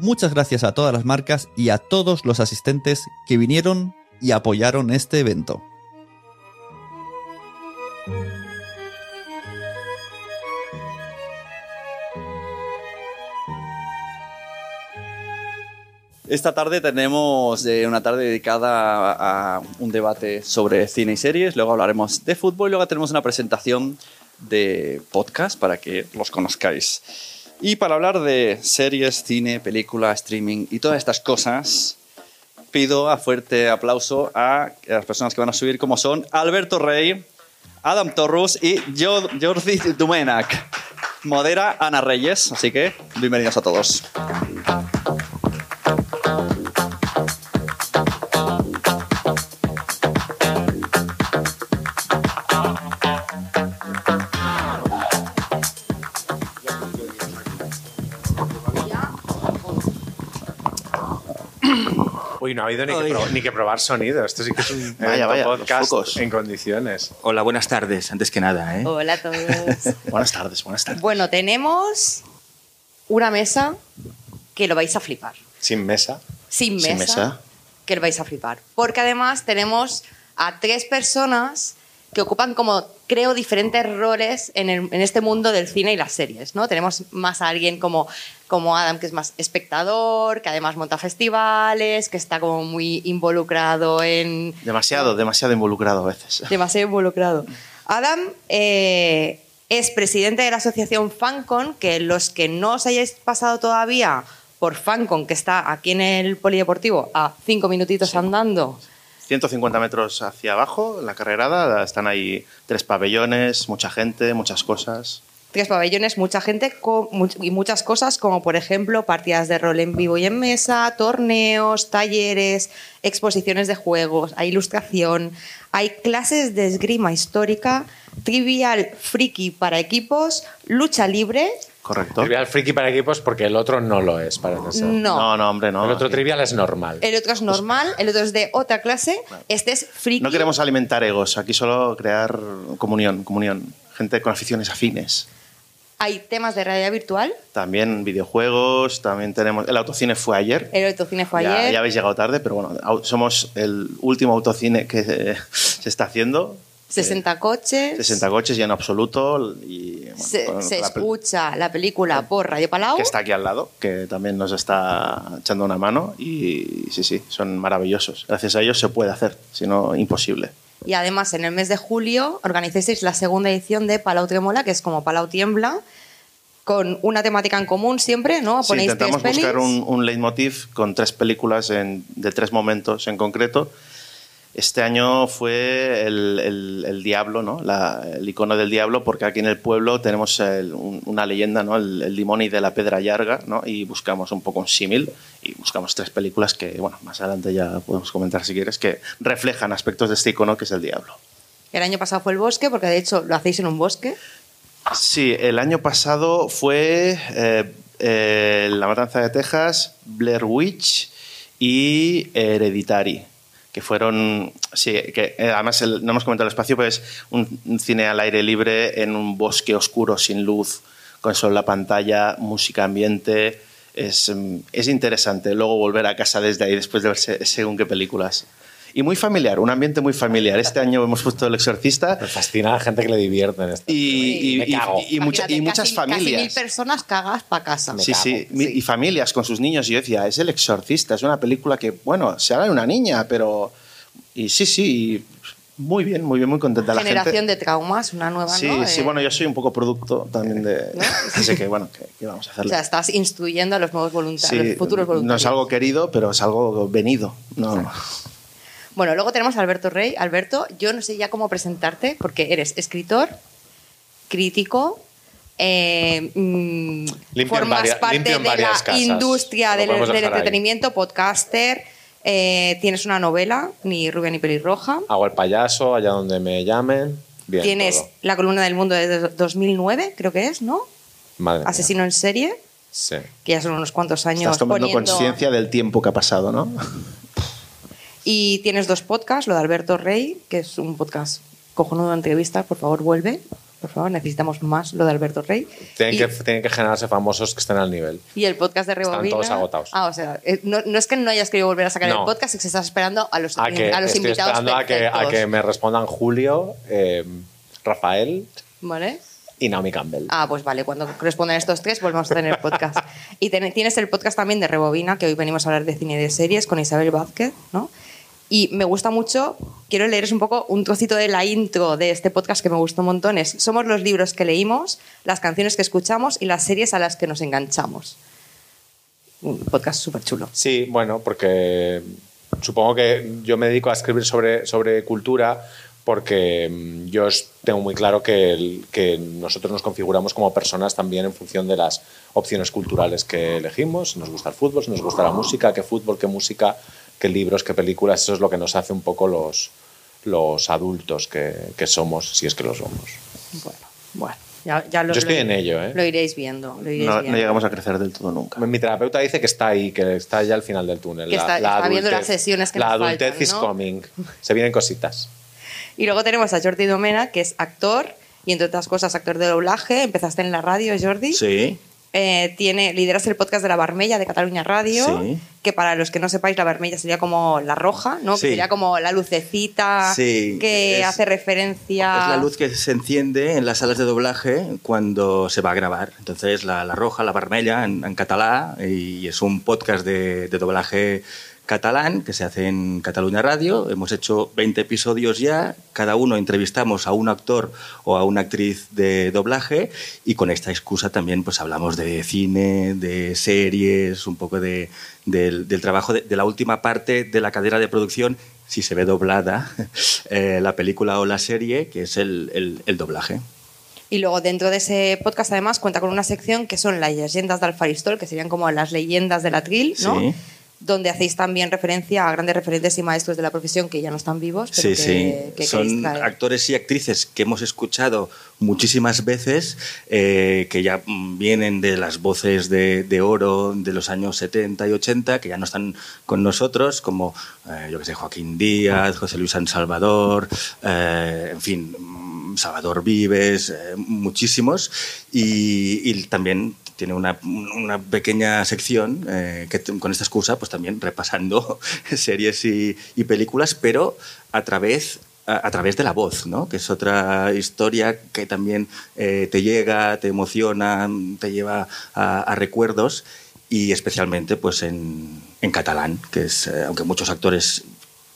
Muchas gracias a todas las marcas y a todos los asistentes que vinieron y apoyaron este evento. Esta tarde tenemos eh, una tarde dedicada a, a un debate sobre cine y series, luego hablaremos de fútbol y luego tenemos una presentación de podcast para que los conozcáis. Y para hablar de series, cine, película, streaming y todas estas cosas, pido a fuerte aplauso a las personas que van a subir, como son Alberto Rey, Adam Torrus y Jo- Jordi Dumenac. Modera Ana Reyes, así que bienvenidos a todos. Uy, no ha habido ni que, pro- ni que probar sonido. Esto sí que es un Vaya, evento vaya, los podcast focos. en condiciones. Hola, buenas tardes, antes que nada. ¿eh? Hola a todos. Buenas tardes, buenas tardes. bueno, tenemos una mesa que lo vais a flipar. Sin mesa. Sin mesa, Sin mesa. que lo vais a flipar. Porque además tenemos a tres personas que ocupan como, creo, diferentes roles en, el- en este mundo del cine y las series, ¿no? Tenemos más a alguien como, como Adam, que es más espectador, que además monta festivales, que está como muy involucrado en, Demasiado, demasiado involucrado a veces. demasiado involucrado. Adam eh, es presidente de la asociación FanCon, que los que no os hayáis pasado todavía por FanCon, que está aquí en el Polideportivo, a cinco minutitos andando, 150 metros hacia abajo, en la carrerada, están ahí tres pabellones, mucha gente, muchas cosas. tres pabellones, mucha gente y muchas cosas, como por ejemplo partidas de rol en vivo y en mesa, torneos, talleres, exposiciones de juegos, hay ilustración, hay clases de esgrima histórica, trivial friki para equipos, lucha libre. ¿Correcto? Trivial friki para equipos porque el otro no lo es, parece ser. No. No, no, hombre, no. el otro trivial es normal. El otro es normal, el otro es de otra clase, este es friki. No queremos alimentar egos, aquí solo crear comunión, comunión. Gente con aficiones afines. Hay temas de realidad virtual. También videojuegos, también tenemos... El autocine fue ayer. El autocine fue Ya, ayer. ya habéis llegado tarde, pero bueno, somos el último autocine que eh, se está haciendo. 60 coches. 60 coches y en absoluto. Y, bueno, Se, con se la escucha la película por Radio Palau. que está aquí al lado, que también nos está echando una mano y sí, sí, son maravillosos. Gracias a ellos se puede hacer, si no, imposible. Y además, en el mes de julio organizáis la segunda edición de Palau Tremola, que es como Palau Tiembla, con una temática en común siempre, ¿no? Sí, Ponéis intentamos tres buscar un, un leitmotiv con tres películas en- de tres momentos en concreto. Este año fue el, el- el diablo, ¿no? La- el icono del diablo, porque aquí en el pueblo tenemos el- un- una leyenda, ¿no? El, dimoni de la pedra llarga, ¿no? Y buscamos un poco un símil y buscamos tres películas que, bueno, más adelante ya podemos comentar si quieres, que reflejan aspectos de este icono que es el diablo. El año pasado fue el bosque, porque de hecho lo hacéis en un bosque. Sí, el año pasado fue eh, eh, La Matanza de Texas, Blair Witch y Hereditary, que fueron, sí, que eh, además el- no hemos comentado el espacio, pero es un, cine al aire libre en un bosque oscuro, sin luz, con solo la pantalla, música ambiente. Es, mm, es interesante luego volver a casa desde ahí después de ver se- según qué películas. Y muy familiar, un ambiente muy familiar. Este año hemos puesto El Exorcista Me fascina la gente que le divierte en esto. y, y- Me y- cago. y mucha- y Imagínate, muchas casi- Casi familias. mil personas cagas para casa. Me Sí, cago. sí, mi- y familias con sus niños. Y yo decía, es El Exorcista, es una película que, bueno, se habla de una niña, pero y sí, sí, muy bien, muy bien, muy contenta la Generación gente. de traumas, una nueva, Sí, ¿no? sí, Eh, bueno, yo soy un poco producto también de... ¿No? Así que, bueno, ¿qué, qué vamos a O hacerle? sea, estás instruyendo a los nuevos voluntarios, Sí, los futuros voluntarios. no es algo querido, pero es algo venido. No, Bueno, luego tenemos a Alberto Rey. Alberto, yo no sé ya cómo presentarte, porque eres escritor, crítico, eh, mm, formas varia- parte de la casas. industria del, ahí. entretenimiento, podcaster, eh, tienes una novela, Ni rubia ni pelirroja, Hago el payaso allá donde me llamen. Bien. tienes todo. la columna del mundo de 2009, creo que es, ¿no? Madre mía. Asesino en serie, Sí. que ya son unos cuantos años Estás tomando poniendo- conciencia del tiempo que ha pasado, ¿no? Y tienes dos podcasts, lo de Alberto Rey, que es un podcast cojonudo de entrevistas, por favor vuelve. Por favor, necesitamos más lo de Alberto Rey. Tienen, y, que, tienen que generarse famosos que estén al nivel. y el podcast de Están Rebobina. todos agotados. Ah, o sea, eh, no, no es que no hayas querido volver a sacar No. el podcast, es que estás esperando a los, A que, a los estoy invitados esperando a que, a que me respondan Julio, eh, Rafael ¿Vale? y Naomi Campbell. Ah, pues vale, cuando correspondan estos tres volvemos a tener podcast. y ten- tienes el podcast también de Rebobina, que hoy venimos a hablar de cine y de series con Isabel Vázquez, ¿no? Y me gusta mucho, quiero leeros un poco un trocito de la intro de este podcast que me gustó un montón. Somos los libros que leímos, las canciones que escuchamos y las series a las que nos enganchamos. Un podcast súper chulo. Sí, bueno, porque supongo que yo me dedico a escribir sobre, sobre cultura porque mm, yo tengo muy claro que, que nosotros nos configuramos como personas también en función de las opciones culturales que elegimos. Si nos gusta el fútbol, si nos gusta la música, qué fútbol, qué música, qué libros, qué películas. Eso es lo que nos hace un poco los, los adultos que, que somos, si es que lo somos. Bueno, bueno. Ya, ya lo, Yo estoy lo- en ello, ¿eh? Lo iréis viendo. Lo iréis No, llegamos a crecer del todo nunca. Mi terapeuta dice que está ahí, que está ya al final del túnel. Que está- está viendo las adultez- sesiones que La nos adultez faltan, is ¿no? coming. Se vienen cositas. Y luego tenemos a Jordi Domena, que es actor y, entre otras cosas, actor de doblaje. Empezaste en la radio, Jordi. Sí, Eh, tiene, lideras el podcast de La Barmella de Cataluña Radio, Sí. que para los que no sepáis, La Barmella sería como la roja, ¿no? Que sería como la lucecita Sí, que es- hace referencia... es la luz que se enciende en las salas de doblaje cuando se va a grabar. Entonces, la, la roja, la vermella en, en catalá, y es un podcast de, de doblaje catalán que se hace en Cataluña Radio. Hemos hecho 20 episodios ya, cada uno entrevistamos a un actor o a una actriz de doblaje y con esta excusa también pues hablamos de cine, de series, un poco de, del, del trabajo de, de la última parte de la cadena de producción si se ve doblada eh, la película o la serie, que es el, el- el doblaje. Y luego dentro de ese podcast además cuenta con una sección que son las leyendas del Faristol, que serían como las leyendas del atril, ¿no? Sí. Donde hacéis también referencia a grandes referentes y maestros de la profesión que ya no están vivos, pero Sí, que, sí. que Son traer. actores y actrices que hemos escuchado muchísimas veces, eh, que ya vienen de las voces de, de oro de los años 70 y 80, que ya no están con nosotros, como, eh, yo que sé, Joaquín Díaz, José Luis San Salvador, eh, en fin, mm, Salvador Vives, muchísimos. Y, y también tiene una, una pequeña sección eh, que con esta excusa, pues también repasando series y, películas, pero a través a, través de la voz, ¿no? que es otra historia que también eh, te llega, te emociona, te lleva a, a recuerdos y especialmente pues en, en catalán, que es, eh, aunque muchos actores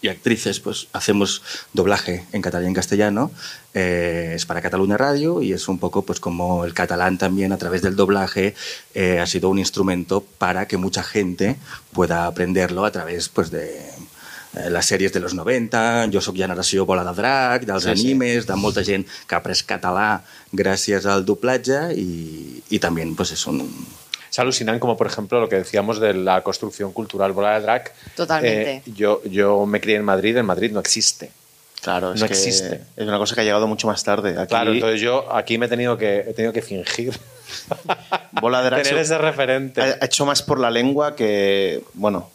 y actrices, pues hacemos doblaje en catalán y en castellano. Eh, es para Cataluña Radio y es un poco pues como el catalán también a través del doblaje eh, ha sido un instrumento para que mucha gente pueda aprenderlo a través pues de eh, les sèries de los 90, jo sóc generació bola de drac, dels Sí, sí, sí. animes, de molta gent que ha après català gràcies al doblatge i, i també pues, és un, Es alucinante como, por ejemplo, lo que decíamos de la construcción cultural Bola de Drag. Totalmente. Eh, yo, yo me crié en Madrid, en Madrid no existe. Claro, es No que existe. Es una cosa que ha llegado mucho más tarde. Aquí, Claro, entonces yo aquí me he tenido que, he tenido que fingir. Bola de Drag Tener se- ese referente. ha hecho más por la lengua que, bueno,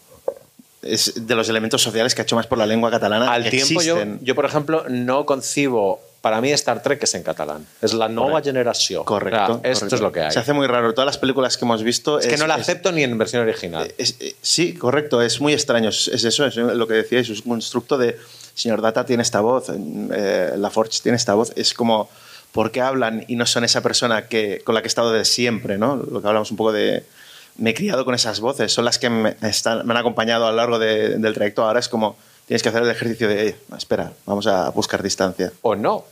es de los elementos sociales que ha hecho más por la lengua catalana. Al que tiempo, yo, yo, por ejemplo, no concibo. Para mí, Star Trek es en catalán. Es la nueva generación. Correcto. O sea, esto correcto. es lo que hay. Se hace muy raro. Todas las películas que hemos visto. es que no la acepto ni en versión original. es- eh, sí, correcto. Es muy extraño. Es, es eso, es lo que decíais. Es un constructo de. Señor Data tiene esta voz. Eh, la Forge tiene esta voz. Es como. ¿Por qué hablan y no son esa persona que, con la que he estado de siempre? ¿no? Lo que hablamos un poco de. Me he criado con esas voces. Son las que me, están- me han acompañado a lo largo de- del trayecto. Ahora es como. Tienes que hacer el ejercicio de, "Eh, espera, vamos a buscar distancia. O no.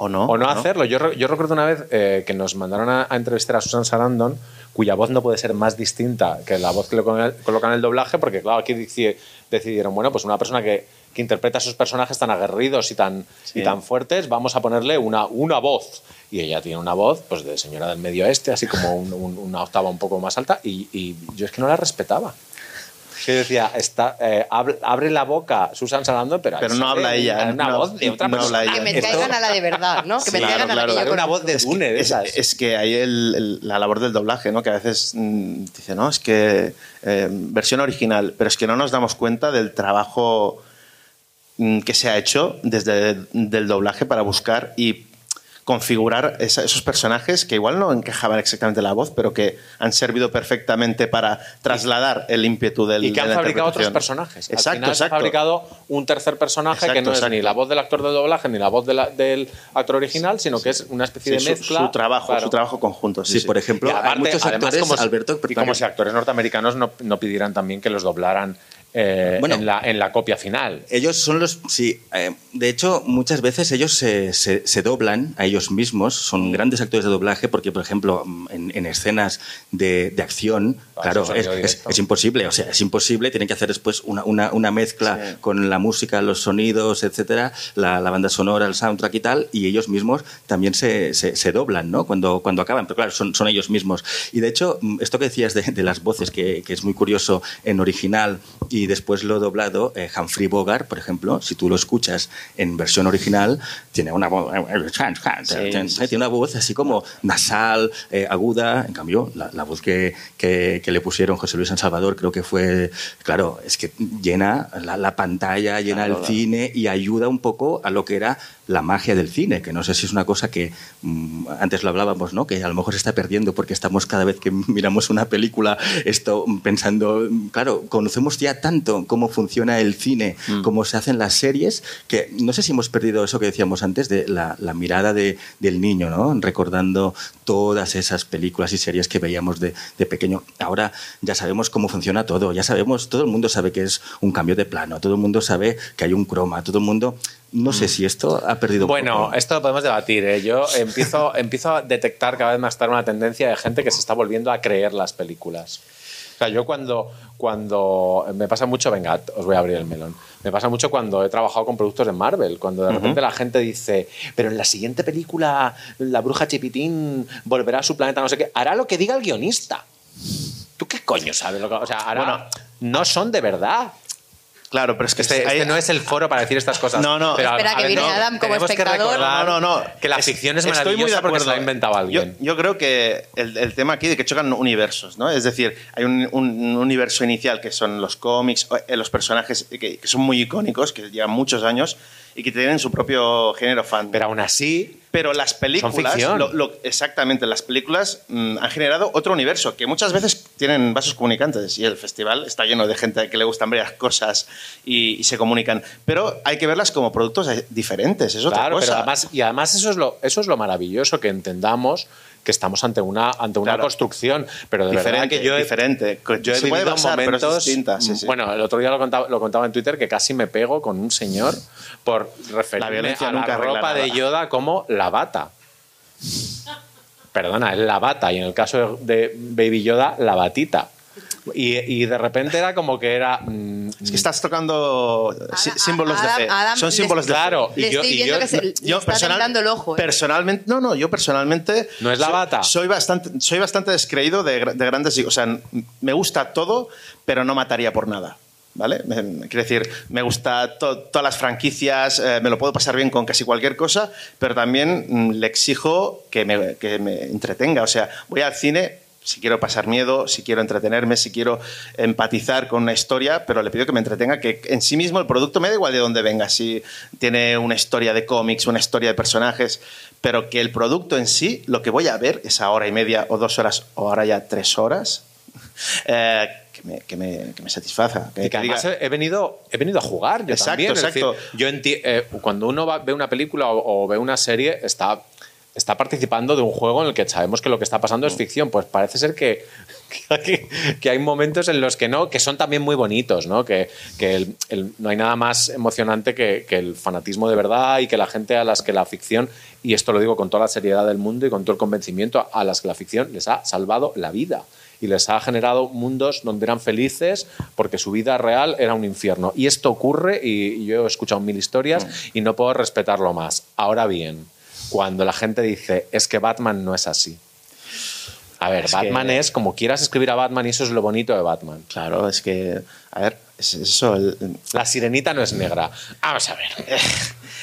O no. o no, hacerlo. Yo, yo recuerdo una vez eh, que nos mandaron a, a entrevistar a Susan Sarandon, cuya voz no puede ser más distinta que la voz que le colocan en el doblaje, porque claro, aquí decidieron, bueno, pues una persona que, que interpreta a esos personajes tan aguerridos y tan, Sí. y tan fuertes, vamos a ponerle una, una voz. Y ella tiene una voz pues de señora del medio este, así como un- un- una octava un poco más alta, y, y yo es que no la respetaba. Que decía, está, eh, abre, abre la boca Susan Sarandon, pero, Pero no sale habla ella, Una, no- voz de otra no habla persona. ella. Que me Esto- traigan a la de verdad, ¿no? Que me traigan claro, a la que claro. yo Una voz de Dune, de Es, esas. es que hay el- el- la labor del doblaje, ¿no? Que a veces mm, dice, no, es que eh, versión original, pero es que no nos damos cuenta del trabajo mm, que se ha hecho desde el del doblaje para buscar y configurar esa- esos personajes que igual no encajaban exactamente la voz, pero que han servido perfectamente para trasladar el ímpetu del y que han fabricado otros personajes. Exacto, Al final se ha exacto. fabricado un tercer personaje que Exacto, no es exacto. ni la voz del actor de doblaje ni la voz de la- del actor original, sino que es una especie Sí, de su- mezcla. su, trabajo, Claro. su trabajo conjunto. Sí, Sí, sí. por ejemplo, Y aparte, hay muchos además, actores, como- Alberto, y como si actores norteamericanos no, no pidieran también que los doblaran eh, Bueno. en, la, en la copia final. Ellos son los. Sí, eh, de hecho, muchas veces ellos se, se- se doblan a ellos mismos. Son grandes actores de doblaje porque, por ejemplo, mm, en, en escenas de, de acción, Ah, claro, es, es- imposible. O sea, es imposible. Tienen que hacer después una, una- una mezcla Sí. con la música, los sonidos, etcétera, la, la banda sonora, el soundtrack y tal. Y ellos mismos también se, se- se doblan, ¿no? Cuando, cuando acaban. Pero claro, son, son ellos mismos. Y de hecho, mm, esto que decías de, de las voces, que, que es muy curioso en original y después lo doblado, eh, Humphrey Bogart, por ejemplo, si tú lo escuchas en versión original, tiene una voz, tiene sí, una voz así como nasal, eh, aguda. En cambio, la, la voz que, que- que le pusieron José Luis San Salvador creo que fue, claro, es que llena la, la pantalla, llena Claro, el claro. cine y ayuda un poco a lo que era la magia del cine, que no sé si es una cosa que mm, antes lo hablábamos, ¿no? Que a lo mejor se está perdiendo porque estamos cada vez que miramos una película esto mm, pensando, mm, claro, conocemos ya tanto cómo funciona el cine, Mm. cómo se hacen las series, que no sé si hemos perdido eso que decíamos antes de la, la mirada de- del niño, ¿no? Recordando todas esas películas y series que veíamos de, de pequeño. Ahora ya sabemos cómo funciona todo, ya sabemos, todo el mundo sabe que es un cambio de plano, todo el mundo sabe que hay un croma, todo el mundo... No sé si esto ha perdido Bueno, poco. esto lo podemos debatir. ¿eh? Yo empiezo, empiezo a detectar cada vez más tarde una tendencia de gente que se está volviendo a creer las películas. O sea, yo cuando, cuando me pasa mucho, venga, os voy a abrir el melón. Me pasa mucho cuando he trabajado con productos de Marvel, cuando de repente la gente dice, pero en la siguiente película la bruja Chipitín volverá a su planeta, no sé qué, hará lo que diga el guionista. ¿Tú qué coño sabes? Lo que, o sea, hará- Bueno. no son de verdad. Claro, pero es que Este, hay- este no es el foro para decir estas cosas. No, no. Pero, Espera, a que viene no, Adam como que espectador. recordar No, no, no. Que la Es- ficción es Estoy muy de maravillosa porque acuerdo. se la ha inventado alguien. Yo, yo creo que el, el tema aquí de que chocan universos, ¿no? Es decir, hay un, un universo inicial que son los cómics, eh, los personajes que, que son muy icónicos, que llevan muchos años y que tienen su propio género fan. Pero aún así, Pero las películas, ficción. lo- lo- exactamente, las películas mm, han generado otro universo que muchas veces tienen vasos comunicantes y el festival está lleno de gente que le gustan varias cosas y, y se comunican. Pero hay que verlas como productos eh, diferentes, es otra claro, cosa. pero además, y además eso es, lo, eso es lo maravilloso, que entendamos que estamos ante una, ante una Claro. construcción. Pero de verdad diferente, que yo he, diferente. yo he vivido es momentos. distinta, sí, sí. Bueno, el otro día lo contaba, lo contaba en Twitter que casi me pego con un señor por referirme a la ropa de. Yoda como la bata. Perdona, es la bata. Y en el caso de Baby Yoda, la batita. Y, y de repente era como que era. mm, Es que estás tocando Adam- símbolos de fe. Adam Son símbolos de fe. Claro, y yo- estoy y yo- que se, le está personal- tentando el ojo. ¿eh? Personalmente, no, no, yo personalmente. ¿No es la soy- bata? Soy bastante, soy bastante descreído de, gra- de grandes. O sea, me gusta todo, pero no mataría por nada. ¿Vale? Quiero decir, me gusta to- todas las franquicias, eh, me lo puedo pasar bien con casi cualquier cosa, pero también mm, le exijo que me, que me entretenga. O sea, voy al cine si quiero pasar miedo, si quiero entretenerme, si quiero empatizar con una historia, pero le pido que me entretenga, que en sí mismo el producto me da igual de dónde venga, si tiene una historia de cómics, una historia de personajes, pero que el producto en sí, lo que voy a ver, esa hora y media o dos horas, o ahora ya tres horas, eh, que, me, que, me, que me satisfaza. Que, Y que además diga- he, venido, he venido a jugar yo Exacto, también. Exacto. decir, yo eh, cuando uno va- ve una película o, o ve una serie, está, está participando de un juego en el que sabemos que lo que está pasando es ficción. Pues parece ser que, que, que hay momentos en los que no, que son también muy bonitos, ¿no? Que, que el- el- no hay nada más emocionante que, el fanatismo de verdad y que la gente a las que la ficción, y esto lo digo con toda la seriedad del mundo y con todo el convencimiento, a las que la ficción les ha salvado la vida y les ha generado mundos donde eran felices porque su vida real era un infierno. Y esto ocurre y, y yo he escuchado mil historias y no puedo respetarlo más. Ahora bien, cuando la gente dice es que Batman no es así. A ver, Es que- Batman es como quieras escribir a Batman y eso es lo bonito de Batman. Claro, es que, a ver, es eso. el- La sirenita no es negra. Vamos a ver.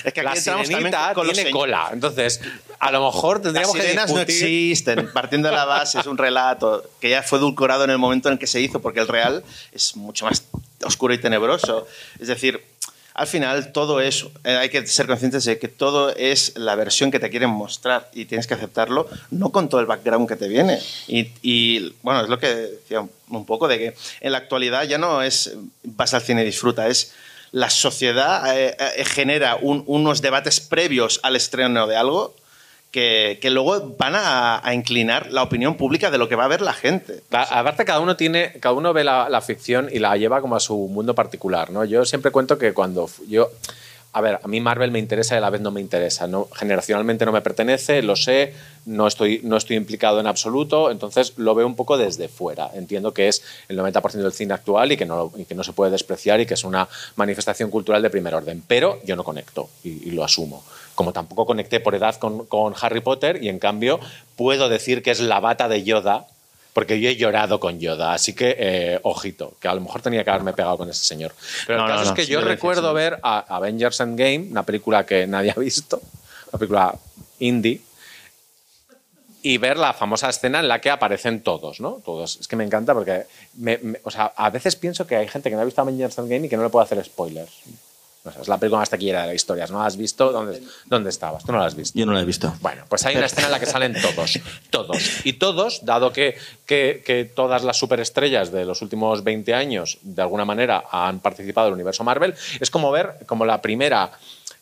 es que aquí la sirenita con tiene cola. Entonces, a lo mejor Las tendríamos que sirenas no discutir- existen, partiendo de la base, es un relato que ya fue edulcorado en el momento en el que se hizo, porque el real es mucho más oscuro y tenebroso. Es decir, al final todo es, eh, hay que ser conscientes de que todo es la versión que te quieren mostrar y tienes que aceptarlo, no con todo el background que te viene. Y, bueno, es lo que decía un- poco, de que en la actualidad ya no es vas al cine y disfruta, es la sociedad eh, eh, genera un- unos debates previos al estreno de algo que, luego van a, inclinar la opinión pública de lo que va a ver la gente. Aparte, cada uno tiene, cada uno ve la, la ficción y la lleva como a su mundo particular, ¿no? Yo siempre cuento que cuando yo, a ver, a mí Marvel me interesa y a la vez no me interesa, generacionalmente no me pertenece, lo sé, no estoy, no estoy implicado en absoluto, entonces lo veo un poco desde fuera. Entiendo que es el 90% del cine actual y que, no, que no se puede despreciar y que es una manifestación cultural de primer orden, pero yo no conecto y, y lo asumo. Como tampoco conecté por edad con, con Harry Potter y en cambio puedo decir que es la bata de Yoda porque yo he llorado con Yoda, así que eh, ojito, que a lo mejor tenía que haberme pegado con ese señor. Pero No, el caso no, es que sí yo decía, recuerdo ver a Avengers Endgame, una película que nadie ha visto, una película indie, y ver la famosa escena en la que aparecen todos, ¿no? Todos. Es que me encanta porque, me- me- o sea, a veces pienso que hay gente que no ha visto Avengers Endgame y que no le puedo hacer spoilers. O sea, es la película más taquillera de la historia. ¿No la has visto? ¿Dónde, ¿Dónde estabas? Tú no la has visto. Yo no lo he visto. Bueno, pues hay una escena en la que salen todos, todos. Y todos, dado que, que, que todas las superestrellas de los últimos 20 años, de alguna manera, han participado del universo Marvel, es como ver como la primera,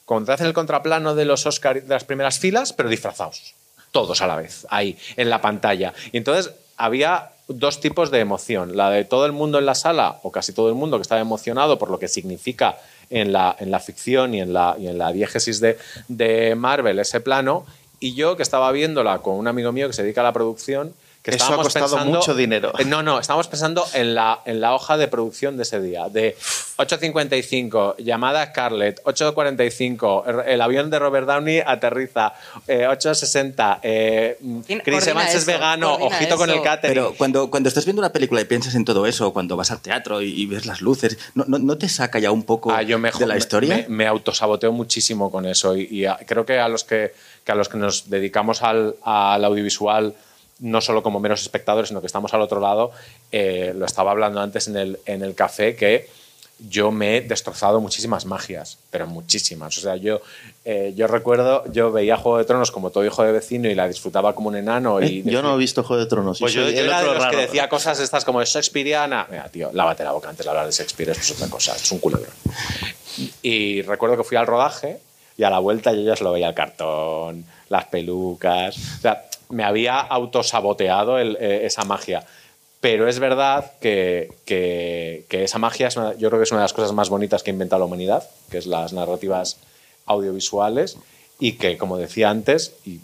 cuando te hacen el contraplano de los Oscar de las primeras filas, pero disfrazados. Todos a la vez, ahí, en la pantalla. Y entonces había dos tipos de emoción. La de todo el mundo en la sala, o casi todo el mundo que estaba emocionado por lo que significa en la, en la ficción y en la, y en la diégesis de, de Marvel ese plano, y yo que estaba viéndola con un amigo mío que se dedica a la producción, que Eso ha costado pensando- mucho dinero. No, no, estábamos pensando en la, en la hoja de producción de ese día, de 8.55, llamada a Scarlett, 8.45, el- el avión de Robert Downey aterriza, eh, 8.60, eh, Chris Evans es vegano, ojito con el catering. Pero cuando, cuando estás viendo una película y piensas en todo eso, cuando vas al teatro y, y ves las luces, ¿no, no, no te saca ya un poco Ah, yo me, de la historia? Me, me autosaboteo muchísimo con eso y, y a- creo que a los que, que a los que nos dedicamos al, al audiovisual, no solo como meros espectadores, sino que estamos al otro lado, eh, lo estaba hablando antes en el, en el café, que yo me he destrozado muchísimas magias, pero muchísimas. O sea, yo, eh, yo recuerdo, yo veía Juego de Tronos como todo hijo de vecino y la disfrutaba como un enano. Y Eh, Yo no he visto Juego de Tronos. pues yo, yo era de los que decía cosas estas como Shakespeareana. Mira, tío, lávate la boca antes de hablar de Shakespeare, esto es otra cosa, es un culebrón. Y recuerdo que fui al rodaje y a la vuelta yo ya se lo veía el cartón, las pelucas. O sea, me había autosaboteado el- eh, esa magia. Pero es verdad que, esa magia es yo creo que es una de las cosas más bonitas que ha inventado la humanidad, que es las narrativas audiovisuales y que, como decía antes, y,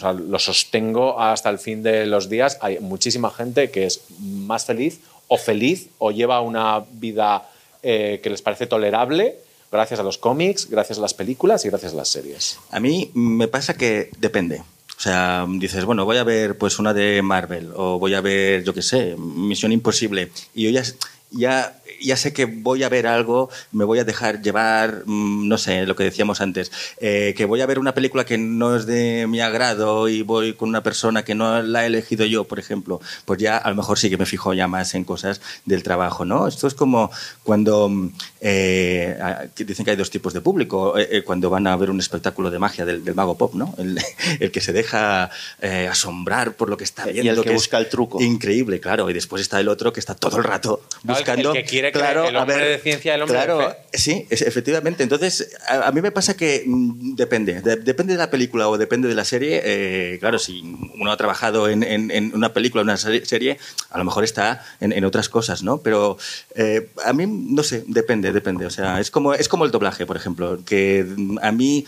lo sostengo hasta el fin de los días, hay muchísima gente que es más feliz o feliz o lleva una vida eh, que les parece tolerable gracias a los cómics, gracias a las películas y gracias a las series. A mí me pasa que depende. O sea, dices, bueno, voy a ver pues una de Marvel o voy a ver, yo qué sé, Misión Imposible. Y yo ya, ya, ya sé que voy a ver algo, me voy a dejar llevar, mm, no sé, lo que decíamos antes, eh, que voy a ver una película que no es de mi agrado y voy con una persona que no la he elegido yo, por ejemplo, pues ya a lo mejor sí que me fijo ya más en cosas del trabajo, ¿no? Esto es como cuando mm, eh, dicen que hay dos tipos de público, eh, eh, cuando van a ver un espectáculo de magia del, del mago pop, ¿no? El, el que se deja eh, asombrar por lo que está Y viendo. el que busca el truco. Increíble, claro. Y después está el otro que está todo el rato buscando el que que claro, el a ver, de ciencia el hombre claro, de fe. Sí, es- efectivamente. Entonces, a, a mí me pasa que mm, depende. De- depende de la película o depende de la serie. eh, claro, si uno ha trabajado en, en- en una película o una serie, a lo mejor está en, en otras cosas, ¿no? Pero eh, a mí, no sé, depende, depende. O sea, es como, es como el doblaje, por ejemplo, que mm, a mí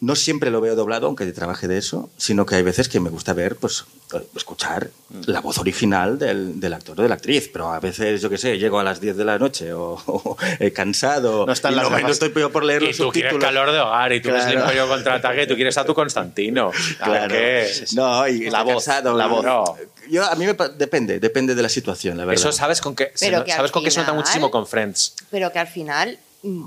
no siempre lo veo doblado, aunque trabaje de eso, sino que hay veces que me gusta ver, pues, escuchar la voz original del, del actor o de la actriz. Pero a veces, yo qué sé, llego a las 10 de la noche o, o, eh, cansado No están y las no, no estoy peor por leer Y los tú quieres subtítulos. calor de hogar y tú ves el Claro. Imperio contraataque y tú quieres a tu Constantino. Claro. ¿Qué? No, y La voz, cansado. la voz. No. Yo, a mí me depende, depende de la situación, la verdad. Eso sabes con qué, se Pero no- que sabes con qué se nota muchísimo con Friends. Pero que al final, mm,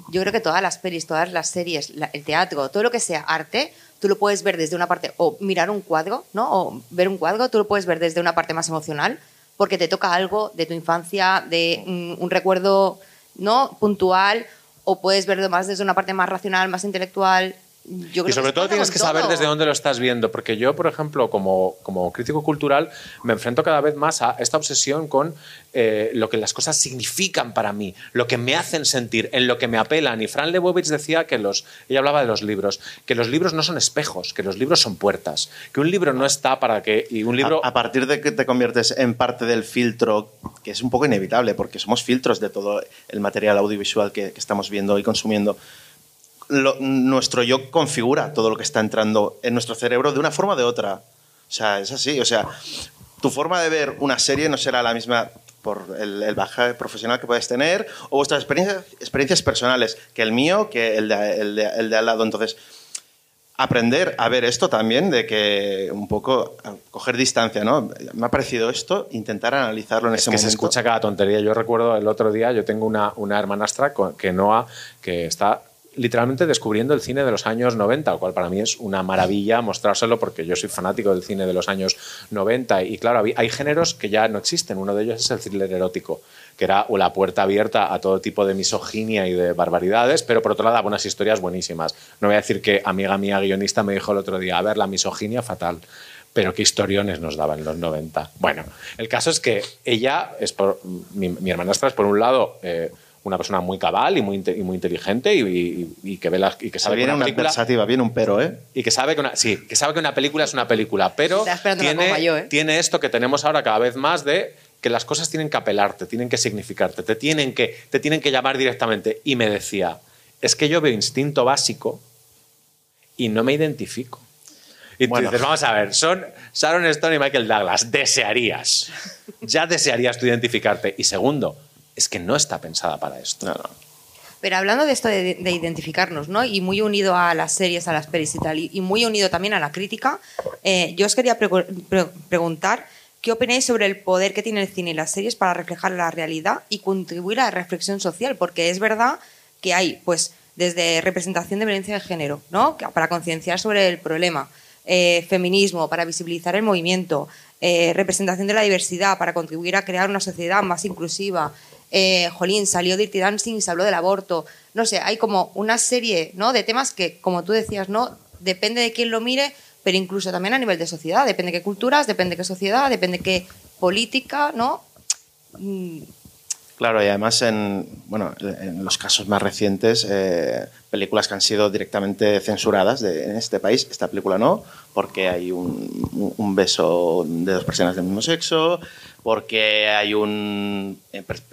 yo creo que todas las pelis, todas las series, el teatro, todo lo que sea arte, tú lo puedes ver desde una parte, o mirar un cuadro, ¿no? O ver un cuadro, tú lo puedes ver desde una parte más emocional, porque te toca algo de tu infancia, de mm, un recuerdo, ¿no? Puntual, o puedes verlo más desde una parte más racional, más intelectual. Yo creo Y sobre todo tienes que saber desde dónde lo estás viendo, porque yo, por ejemplo, como, como crítico cultural, me enfrento cada vez más a esta obsesión con eh, lo que las cosas significan para mí, lo que me hacen sentir, en lo que me apelan. Y Fran Lebowitz decía que los, ella hablaba de los libros, que los libros no son espejos, que los libros son puertas, que un libro no está para que... Y un libro... A, a partir de que te conviertes en parte del filtro, que es un poco inevitable, porque somos filtros de todo el material audiovisual que, que estamos viendo y consumiendo, lo- nuestro yo configura todo lo que está entrando en nuestro cerebro de una forma o de otra. O sea, es así. O sea, tu forma de ver una serie no será la misma por el, el bagaje profesional que puedes tener o vuestras experiencias, experiencias personales que el mío, que el de, el de- el de al lado. Entonces, aprender a ver esto también, de que un poco coger distancia, ¿no? Me ha parecido esto, intentar analizarlo en Es ese que momento. se escucha cada tontería. Yo recuerdo el otro día, yo tengo una, una hermanastra que Noah, que está literalmente descubriendo el cine de los años 90, lo cual para mí es una maravilla mostrárselo porque yo soy fanático del cine de los años 90 y claro, hay géneros que ya no existen. Uno de ellos es el thriller erótico, que era la puerta abierta a todo tipo de misoginia y de barbaridades, pero por otro lado, unas historias buenísimas. No voy a decir que amiga mía guionista me dijo el otro día, a ver, la misoginia fatal. Pero qué historiones nos daban en los 90. Bueno, el caso es que ella, es por, mi, mi hermanastra es por un lado eh, una persona muy cabal y muy, y muy inteligente y, y- y que ve las, y que sabe que viene una una película adversativa, viene un pero, ¿eh? y que sabe que una, sí, que sabe que una película es una película, pero tiene, yo, ¿eh? tiene esto que tenemos ahora cada vez más de que las cosas tienen que apelarte, tienen que significarte, te tienen que, te tienen que llamar directamente. Y me decía, es que yo veo instinto básico y no me identifico. Y tú Bueno. dices, vamos a ver, son Sharon Stone y Michael Douglas, desearías, ya desearías tú identificarte. Y segundo, es que no está pensada para esto. No, no. Pero hablando de esto de, de identificarnos, ¿no? Y muy unido a las series, a las pelis y tal, y, y muy unido también a la crítica, eh, yo os quería pregu- pre- preguntar qué opináis sobre el poder que tiene el cine y las series para reflejar la realidad y contribuir a la reflexión social, porque es verdad que hay, pues, desde representación de violencia de género, ¿no? Para concienciar sobre el problema, eh, feminismo, para visibilizar el movimiento, eh, representación de la diversidad, para contribuir a crear una sociedad más inclusiva. Eh, jolín, salió Dirty Dancing y se habló del aborto. No sé, hay como una serie ¿no? de temas que, como tú decías, ¿no? depende de quién lo mire, pero incluso también a nivel de sociedad. Depende de qué culturas, depende de qué sociedad, depende de qué política, ¿no? Mm, Claro, y además en, bueno, en los casos más recientes, eh, películas que han sido directamente censuradas de, en este país, esta película no, porque hay un, un beso de dos personas del mismo sexo, porque hay un...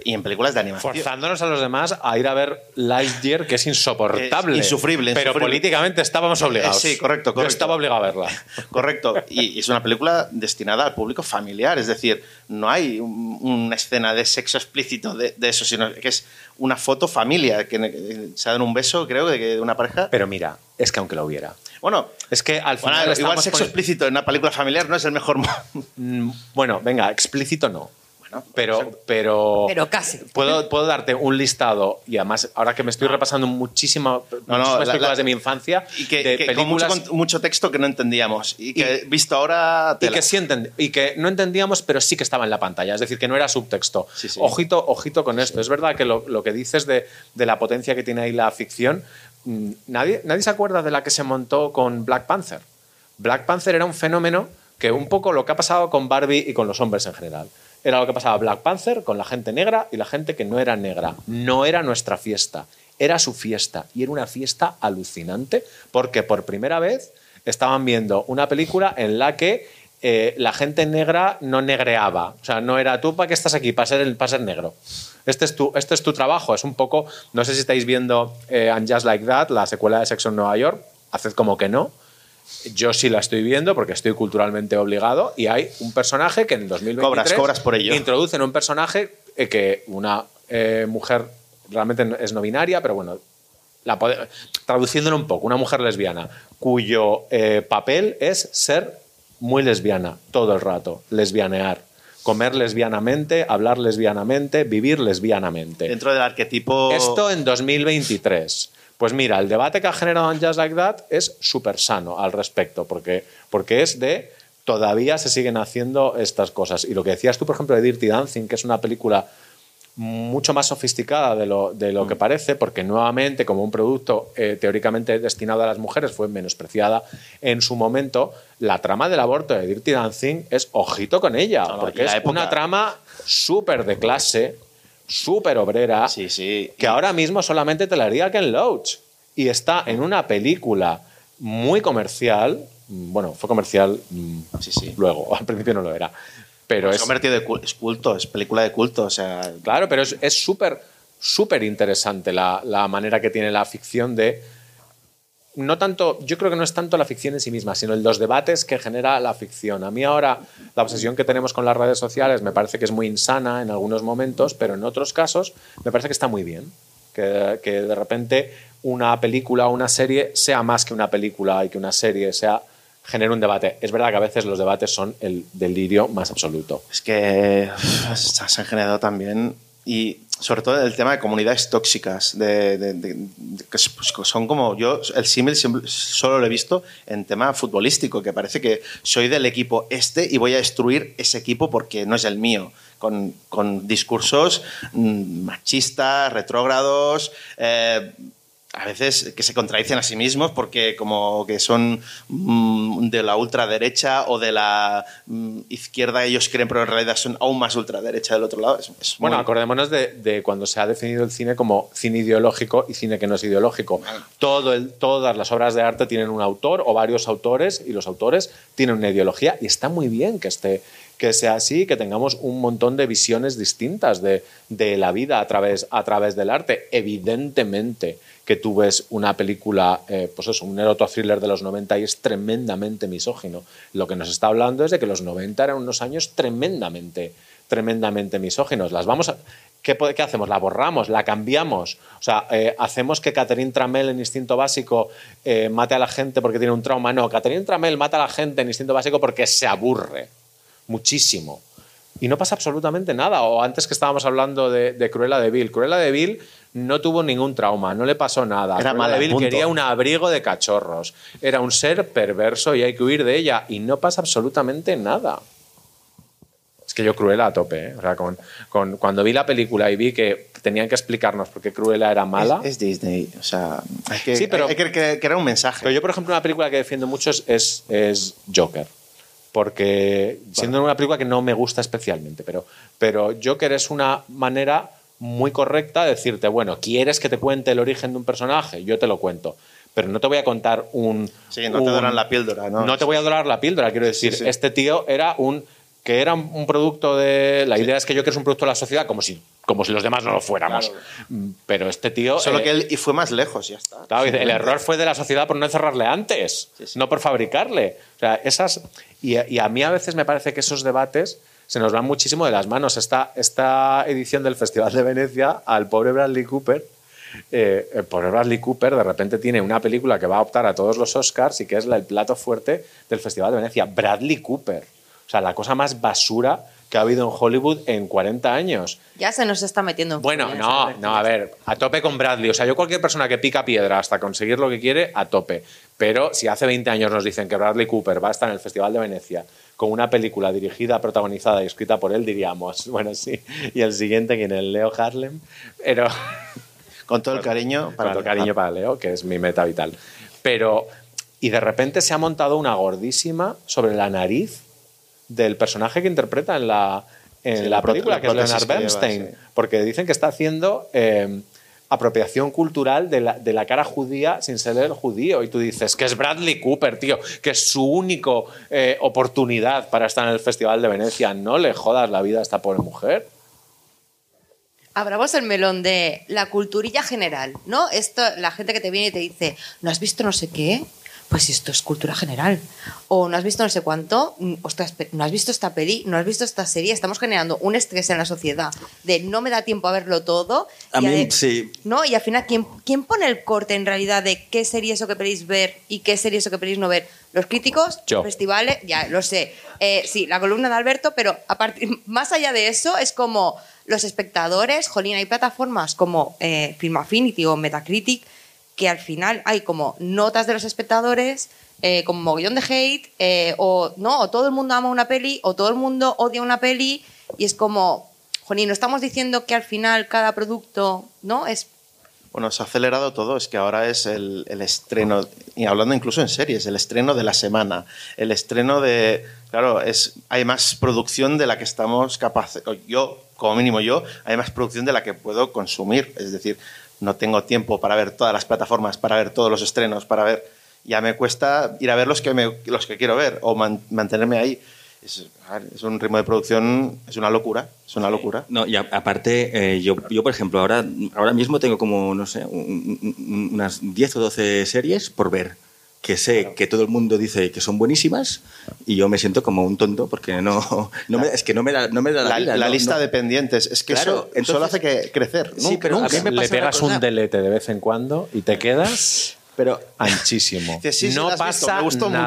Y en películas de animación. Forzándonos a los demás a ir a ver Lightyear, que es insoportable. Es insufrible, Pero insufrible. políticamente estábamos obligados. Eh, sí, correcto, Yo correcto. estaba obligado a verla. Correcto. Y es una película destinada al público familiar. Es decir, no hay un- una escena de sexo explícito de, de eso, sino que es una foto familia, que eh, se dan un beso, creo, de una pareja. Pero mira, es que aunque lo hubiera. Bueno, Es que al bueno, final. igual estamos sexo explícito en una película familiar no es el mejor Mm, Bueno, venga, explícito no. Bueno, Pero, pero, Pero casi. Puedo, puedo darte un listado y además, ahora que me estoy repasando No, no, muchísimas la- películas la- de mi infancia, Y que, de que con mucho, películas con mucho texto que no entendíamos. Y que Y- visto ahora. y que, sí entend- y que no entendíamos, pero sí que estaba en la pantalla. Es decir, que no era subtexto. Sí, sí. Ojito, ojito con esto. Es verdad que lo, lo que dices de, de la potencia que tiene ahí la ficción, nadie, nadie se acuerda de la que se montó con Black Panther. Black Panther era un fenómeno que un poco lo que ha pasado con Barbie y con los hombres en general. era lo que pasaba Black Panther con la gente negra y la gente que no era negra. No era nuestra fiesta, era su fiesta. Y era una fiesta alucinante porque por primera vez estaban viendo una película en la que eh, la gente negra no negreaba. O sea, no era tú para qué estás aquí, para ser, para ser negro. Este es, tu, este es tu trabajo. Es un poco, no sé si estáis viendo eh, And Just Like That, la secuela de Sexo en Nueva York. Haced como que no. Yo sí la estoy viendo porque estoy culturalmente obligado y hay un personaje que en 2023 Cobras, cobras por ello. introducen un personaje eh, que una eh, mujer realmente es no binaria, pero bueno, la traduciéndolo un poco, una mujer lesbiana cuyo eh, papel es ser muy lesbiana todo el rato, lesbianear, comer lesbianamente, hablar lesbianamente, vivir lesbianamente. Dentro del arquetipo. Esto en 2023. Pues mira, el debate que ha generado en Just Like That es súper sano al respecto, porque, porque es de todavía se siguen haciendo estas cosas. Y lo que decías tú, por ejemplo, de Dirty Dancing, que es una película mucho más sofisticada de lo, de lo que parece, porque nuevamente, como un producto eh, teóricamente destinado a las mujeres, fue menospreciada en su momento. La trama del aborto de Dirty Dancing es ojito con ella, No, no, porque es época. una trama súper de clase, súper obrera, Sí, sí. que ahora mismo solamente te la haría Ken Loach. Y está en una película muy comercial. mm, Bueno, fue comercial mm, Sí, sí. luego, al principio no lo era. Pero Se es, convertido de es culto, es película de culto. O sea, Claro, pero es es súper, súper interesante la, la manera que tiene la ficción de. No tanto, yo creo que no es tanto la ficción en sí misma, sino los debates que genera la ficción. A mí ahora la obsesión que tenemos con las redes sociales me parece que es muy insana en algunos momentos, pero en otros casos me parece que está muy bien. Que, que de repente una película o una serie sea más que una película y que una serie sea genere un debate. Es verdad que a veces los debates son el delirio más absoluto. Es que se han generado también. Y sobre todo el tema de comunidades tóxicas, de, que pues, son como yo, el símil solo lo he visto en tema futbolístico, que parece que soy del equipo este y voy a destruir ese equipo porque no es el mío. Con, con discursos mm, machistas, retrógrados, eh, a veces que se contradicen a sí mismos porque como que son mm, de la ultraderecha o de la mm, izquierda ellos creen pero en realidad son aún más ultraderecha del otro lado. Es, es Bueno, muy- acordémonos de, de cuando se ha definido el cine como cine ideológico y cine que no es ideológico. Todo el- todas las obras de arte tienen un autor o varios autores y los autores tienen una ideología y está muy bien que, esté, que sea así, que tengamos un montón de visiones distintas de, de la vida a través, a través del arte. Evidentemente que tú ves una película, eh, pues eso, un eroto thriller de los 90 y es tremendamente misógino. Lo que nos está hablando es de que los 90 eran unos años tremendamente, tremendamente misóginos. Las vamos a- ¿Qué, hacemos? ¿La borramos? ¿La cambiamos? O sea, eh, ¿hacemos que Catherine Tramel en Instinto Básico eh, mate a la gente porque tiene un trauma? No, Catherine Tramel mata a la gente en Instinto Básico porque se aburre muchísimo. Y no pasa absolutamente nada. O antes que estábamos hablando de, de Cruella de Vil. Cruella de Vil no tuvo ningún trauma, no le pasó nada. Era Cruella de Vil punto. quería un abrigo de cachorros. Era un ser perverso y hay que huir de ella. Y no pasa absolutamente nada. Es que yo Cruella a tope. ¿eh? O sea, con, con- cuando vi la película y vi que tenían que explicarnos por qué Cruella era mala. Es, es Disney, o sea, hay que, Sí, pero- hay que cre- crear un mensaje. Pero yo, por ejemplo, una película que defiendo mucho es, es Joker. Porque siendo una película que no me gusta especialmente, pero, pero Joker es una manera muy correcta de decirte, bueno, ¿quieres que te cuente el origen de un personaje? Yo te lo cuento. Pero no te voy a contar un... Sí, no te un- doran la píldora, ¿no? No te voy a dorar la píldora, quiero decir, sí. este tío era un que era un producto de la idea es que Joker es un producto de la sociedad como si como si los demás no lo fuéramos. Mm, Pero este tío Solo eh, que él y fue más lejos, ya está. Claro, el error fue de la sociedad por no encerrarle antes, Sí, sí. no por fabricarle. O sea, esas, y, y a mí a veces me parece que esos debates se nos van muchísimo de las manos. Esta, esta edición del Festival de Venecia, al pobre Bradley Cooper, eh, el pobre Bradley Cooper de repente tiene una película que va a optar a todos los Oscars y que es la- el plato fuerte del Festival de Venecia. Bradley Cooper. O sea, la cosa más basura que ha habido en Hollywood en 40 años. Ya se nos está metiendo en Bueno, no, no, a ver, a tope con Bradley. O sea, yo cualquier persona que pica piedra hasta conseguir lo que quiere, a tope. Pero si hace 20 años nos dicen que Bradley Cooper va a estar en el Festival de Venecia con una película dirigida, protagonizada y escrita por él, diríamos, bueno, sí. Y el siguiente, ¿quién es? Leo Harlem. Pero Con todo el cariño. para todo cariño para Leo, que es mi meta vital. Pero, y de repente se ha montado una gordísima sobre la nariz del personaje que interpreta en la, en Sí, la película, la que es Leonard lleva, Bernstein, sí. porque dicen que está haciendo eh, apropiación cultural de la, de la cara judía sin ser el judío. Y tú dices que es Bradley Cooper, tío, que es su único eh, oportunidad para estar en el Festival de Venecia. No le jodas la vida a esta pobre mujer. Abramos el melón de la culturilla general, ¿no? Esto, la gente que te viene y te dice, ¿no has visto no sé qué? Pues esto es cultura general. O no has visto no sé cuánto, Mm, ostras, no has visto esta peli, no has visto esta serie. Estamos generando un estrés en la sociedad de no me da tiempo a verlo todo. A mí, sí. ¿No? Y al final, ¿quién, ¿quién pone el corte en realidad de qué serie es o que queréis ver y qué serie es o que queréis no ver? ¿Los críticos? Yo. festivales, ya lo sé. Eh, sí, la columna de Alberto, pero a partir, más allá de eso es como los espectadores, jolín, hay plataformas como eh, Film Affinity o Metacritic que al final hay como notas de los espectadores, eh, como mogollón de hate, eh, o no, o todo el mundo ama una peli, o todo el mundo odia una peli, y es como, jolín, no estamos diciendo que al final cada producto, ¿no? Es Bueno, se ha acelerado todo, es que ahora es el, estreno, y hablando incluso en series, el estreno de la semana, el estreno de, claro, es, hay más producción de la que estamos capaces, yo, como mínimo yo, hay más producción de la que puedo consumir, es decir, no tengo tiempo para ver todas las plataformas, para ver todos los estrenos, para ver, ya me cuesta ir a ver los que, me- los que quiero ver o man- mantenerme ahí. Es, un ritmo de producción, es una locura, es una locura. No, y a- aparte, eh, yo, yo, por ejemplo, ahora, ahora mismo tengo como, no sé, un- un- unas 10 o 12 series por ver, que sé que todo el mundo dice que son buenísimas y yo me siento como un tonto porque no, no me, es que no me da, no me da la, La, vida. la no- lista no- de pendientes, es que Claro, eso entonces- solo hace que crecer. Sí, Nunca- pero a nunca. mí me Le pegas un delete de vez en cuando y te quedas Pero anchísimo. Dice, sí, sí, no visto, pasa me gustó nada.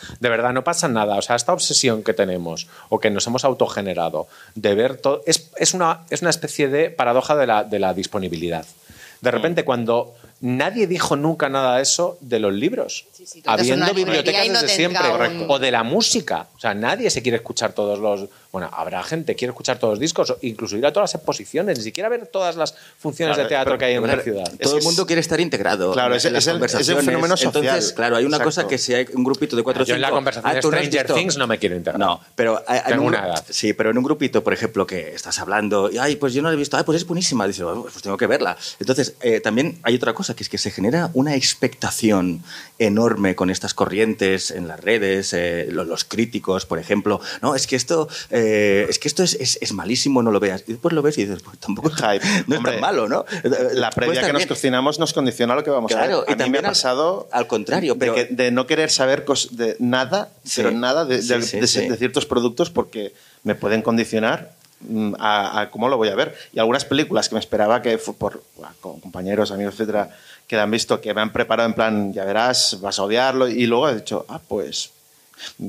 mucho. De verdad, no pasa nada. O sea, esta obsesión que tenemos o que nos hemos autogenerado de ver todo es, es, una, es una especie de paradoja de la, de la disponibilidad. Mm. De repente, cuando nadie dijo nunca nada de eso de los libros, Sí, sí, en habiendo bibliotecas desde siempre, un- o de la música. O sea, nadie se quiere escuchar todos los. Bueno, habrá gente que quiere escuchar todos los discos, incluso ir a todas las exposiciones, ni siquiera ver todas las funciones Claro, de teatro pero- que hay en una ciudad. todo el mundo quiere estar integrado Claro, en es- las es el- es el fenómeno social. Entonces, claro, hay una Exacto. cosa que si hay un grupito de cuatro o Yo en la cinco, conversación de ah, ¿tú no has Stranger visto? Things no me quiero integrar. No, pero hay- hay Tengo un edad. Sí, pero en un grupito, por ejemplo, que estás hablando, y, ay, pues yo no la he visto, ay, pues es buenísima, dices, "Oh, pues tengo que verla. Entonces, eh, también hay otra cosa, que es que se genera una expectación enorme con estas corrientes en las redes, eh, lo- los, críticos, por ejemplo, no, es que esto, eh, es, que esto es, es- es malísimo, no lo veas. Y después lo ves y dices, pues tampoco Hype. no es Hombre, tan malo, ¿no? La Puede previa estar que nos cocinamos nos condiciona lo que vamos Claro, a ver. y A mí me también ha al- pasado al contrario, de, pero- que- de no querer saber cos- de nada, Sí, pero nada de, de- sí, sí, de- de ciertos productos porque me pueden condicionar a, a cómo lo voy a ver. Y algunas películas que me esperaba que por bueno, compañeros, amigos, etcétera, que han visto, que me han preparado en plan, ya verás, vas a odiarlo, y luego he dicho, ah, pues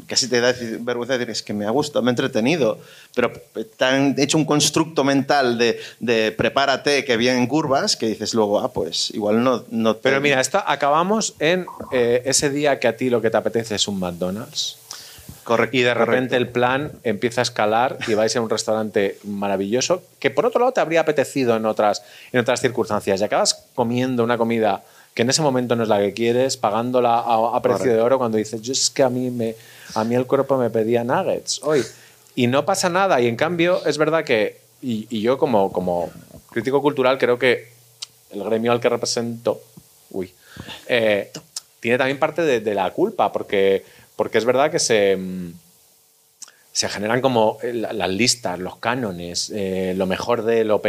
casi te da vergüenza decir, es que me ha gustado, me he entretenido, pero te han hecho un constructo mental de, de prepárate que vienen curvas, que dices luego, ah, pues igual no... no te- Pero mira, esto acabamos en eh, ese día que a ti lo que te apetece es un McDonald's. Correcto, Y de correcto. repente el plan empieza a escalar y vais a un restaurante maravilloso que por otro lado te habría apetecido en otras, en otras circunstancias. Y acabas comiendo una comida que en ese momento no es la que quieres, pagándola a, a precio de oro cuando dices, yo es que a mí, me, a mí el cuerpo me pedía nuggets hoy. Y no pasa nada. Y en cambio es verdad que, y, y yo como, como crítico cultural creo que el gremio al que represento, uy, eh, tiene también parte de, de la culpa, porque, porque es verdad que se, mm, se generan como la- las listas, los cánones, eh, lo mejor de, lo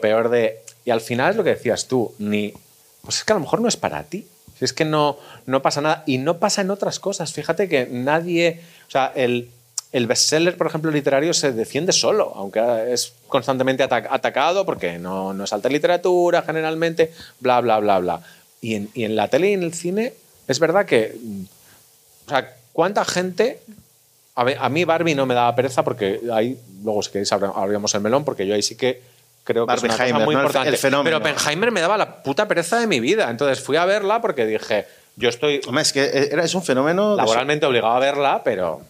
peor, de... Y al final es lo que decías tú, ni... Pues es que a lo mejor no es para ti. Si es que no, no pasa nada. Y no pasa en otras cosas. Fíjate que nadie... O sea, el, el bestseller, por ejemplo, literario se defiende solo, aunque es constantemente ata- atacado porque no, no es literatura generalmente, bla, bla, bla, bla. Y en, y en la tele y en el cine es verdad que... mm, O sea, ¿cuánta gente a, mí Barbie no me daba pereza porque ahí, luego si queréis abrimos el melón, porque yo ahí sí que creo que es una cosa Barbenheimer, muy importante. el fenómeno. Pero Oppenheimer me daba la puta pereza de mi vida. Entonces fui a verla porque dije, yo estoy Hombre, es que era, es un fenómeno... de- laboralmente obligado a verla, pero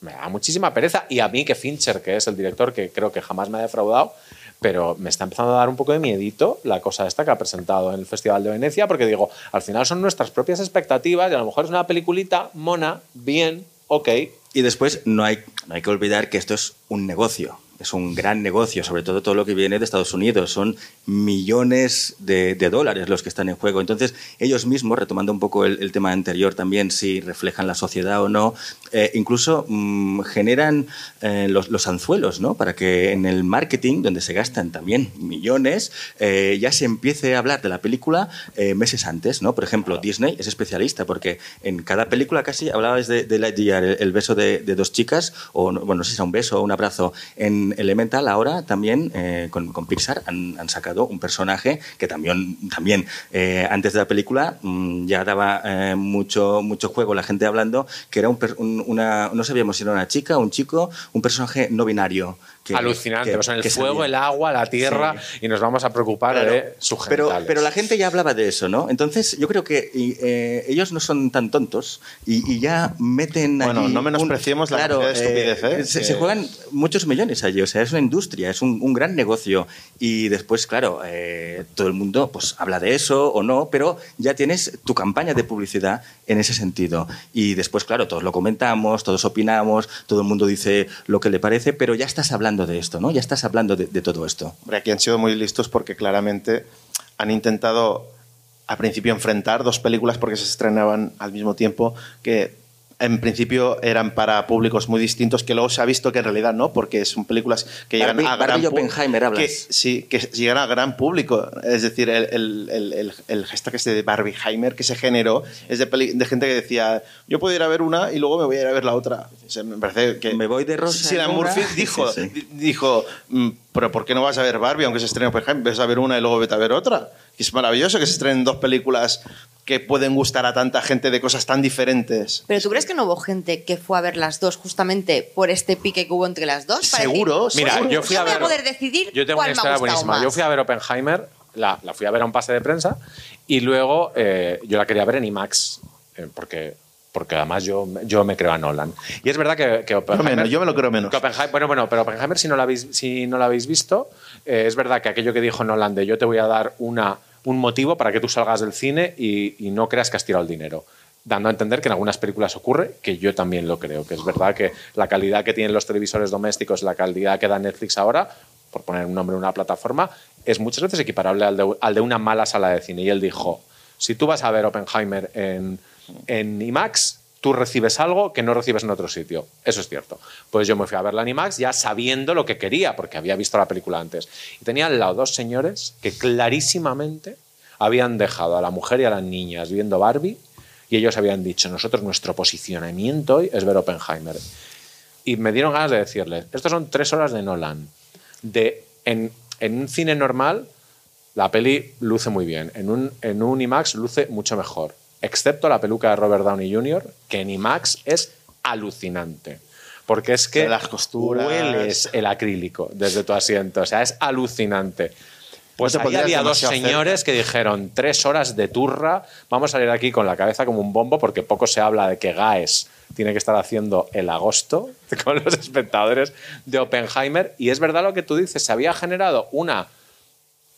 me da muchísima pereza. Y a mí, que Fincher, que es el director que creo que jamás me ha defraudado, pero me está empezando a dar un poco de miedito la cosa esta que ha presentado en el Festival de Venecia, porque digo, al final son nuestras propias expectativas y a lo mejor es una peliculita mona, bien, ok, Y después no hay, no hay que olvidar que esto es un negocio. Es un gran negocio, sobre todo todo lo que viene de Estados Unidos. Son millones de, dólares los que están en juego. Entonces, ellos mismos, retomando un poco el, tema anterior también, si reflejan la sociedad o no, eh, incluso mm, generan eh, los, los anzuelos, ¿no? Para que en el marketing, donde se gastan también millones, eh, ya se empiece a hablar de la película meses antes, ¿no? Por ejemplo, Disney es especialista porque en cada película casi hablabas de, de Lightyear, el, beso de, dos chicas, o no- bueno, no sé si sea un beso o un abrazo. En Elemental ahora también eh, con, con Pixar han, sacado un personaje que también, también eh, antes de la película mm, ya daba eh, mucho, mucho juego la gente hablando, que era un, un- una, no sabíamos si era una chica, un chico, un personaje no binario. Que- Alucinante, que- pues en el que fuego, salía. el agua, la tierra, y nos vamos a preocupar Claro. de sus pero, pero la gente ya hablaba de eso, ¿no? Entonces yo creo que y, eh, ellos no son tan tontos y, y ya meten Bueno, allí no un- menospreciemos la claro, cantidad de estupidez, ¿eh? Se, Que- se juegan muchos millones allí, o sea, es una industria, es un, un gran negocio y después, claro, eh, todo el mundo pues habla de eso o no, pero ya tienes tu campaña de publicidad en ese sentido y después, claro, todos lo comentamos, todos opinamos, todo el mundo dice lo que le parece, pero ya estás hablando de esto, ¿no? Ya estás hablando de, todo esto. Hombre, aquí han sido muy listos porque claramente han intentado al principio enfrentar dos películas porque se estrenaban al mismo tiempo que en principio eran para públicos muy distintos que luego se ha visto que en realidad no porque son películas que llegan Barbie- a gran hablas. que, sí que llegan a gran público es decir el, el, el, el, hashtag este de Barbieheimer que se generó es de, peli- de gente que decía yo puedo ir a ver una y luego me voy a ir a ver la otra O sea, me parece que Me voy de rosa en una. Murphy dijo Sí, sí. di- dijo, mm, pero ¿por qué no vas a ver Barbie aunque se estrene Oppenheimer? Ves a ver una y luego vete a ver otra. Y es maravilloso que se estrenen dos películas que pueden gustar a tanta gente de cosas tan diferentes. Pero ¿tú crees que no hubo gente que fue a ver las dos justamente por este pique que hubo entre las dos? Seguro, decir, Mira, "Oye, yo fui a voy ver. poder decidir yo tengo cuál una me ha historia buenísima. más. Yo fui a ver Oppenheimer, la, la fui a ver a un pase de prensa y luego eh, yo la quería ver en IMAX eh, porque, porque además yo, yo me creo a Nolan. Y es verdad que, que Oppenheimer. menos, yo me lo creo menos. bueno, bueno, pero Oppenheimer, si no la habéis, si no la habéis visto, eh, es verdad que aquello que dijo Nolan de yo te voy a dar una, un motivo para que tú salgas del cine y, y no creas que has tirado el dinero. Dando a entender que en algunas películas ocurre, que yo también lo creo, que es verdad que la calidad que tienen los televisores domésticos, la calidad que da Netflix ahora, por poner un nombre en una plataforma, es muchas veces equiparable al de, al de una mala sala de cine. Y él dijo, si tú vas a ver Oppenheimer en, en IMAX, tú recibes algo que no recibes en otro sitio. Eso es cierto. Pues yo me fui a verla en IMAX ya sabiendo lo que quería, porque había visto la película antes. Y tenía al lado dos señores que clarísimamente habían dejado a la mujer y a las niñas viendo Barbie y ellos habían dicho, nosotros nuestro posicionamiento hoy es ver Oppenheimer. Y me dieron ganas de decirles, estos son tres horas de Nolan. De, en, en un cine normal, la peli luce muy bien. En un, en un IMAX luce mucho mejor. Excepto la peluca de Robert Downey Jr., que en IMAX es alucinante. Porque es que De las costuras. hueles el acrílico desde tu asiento. O sea, es alucinante. Pues No te ahí pondrías había dos señores que dijeron tres horas de turra, vamos a salir aquí con la cabeza como un bombo porque poco se habla de que Gaes tiene que estar haciendo el agosto con los espectadores de Oppenheimer. Y es verdad lo que tú dices, se había generado una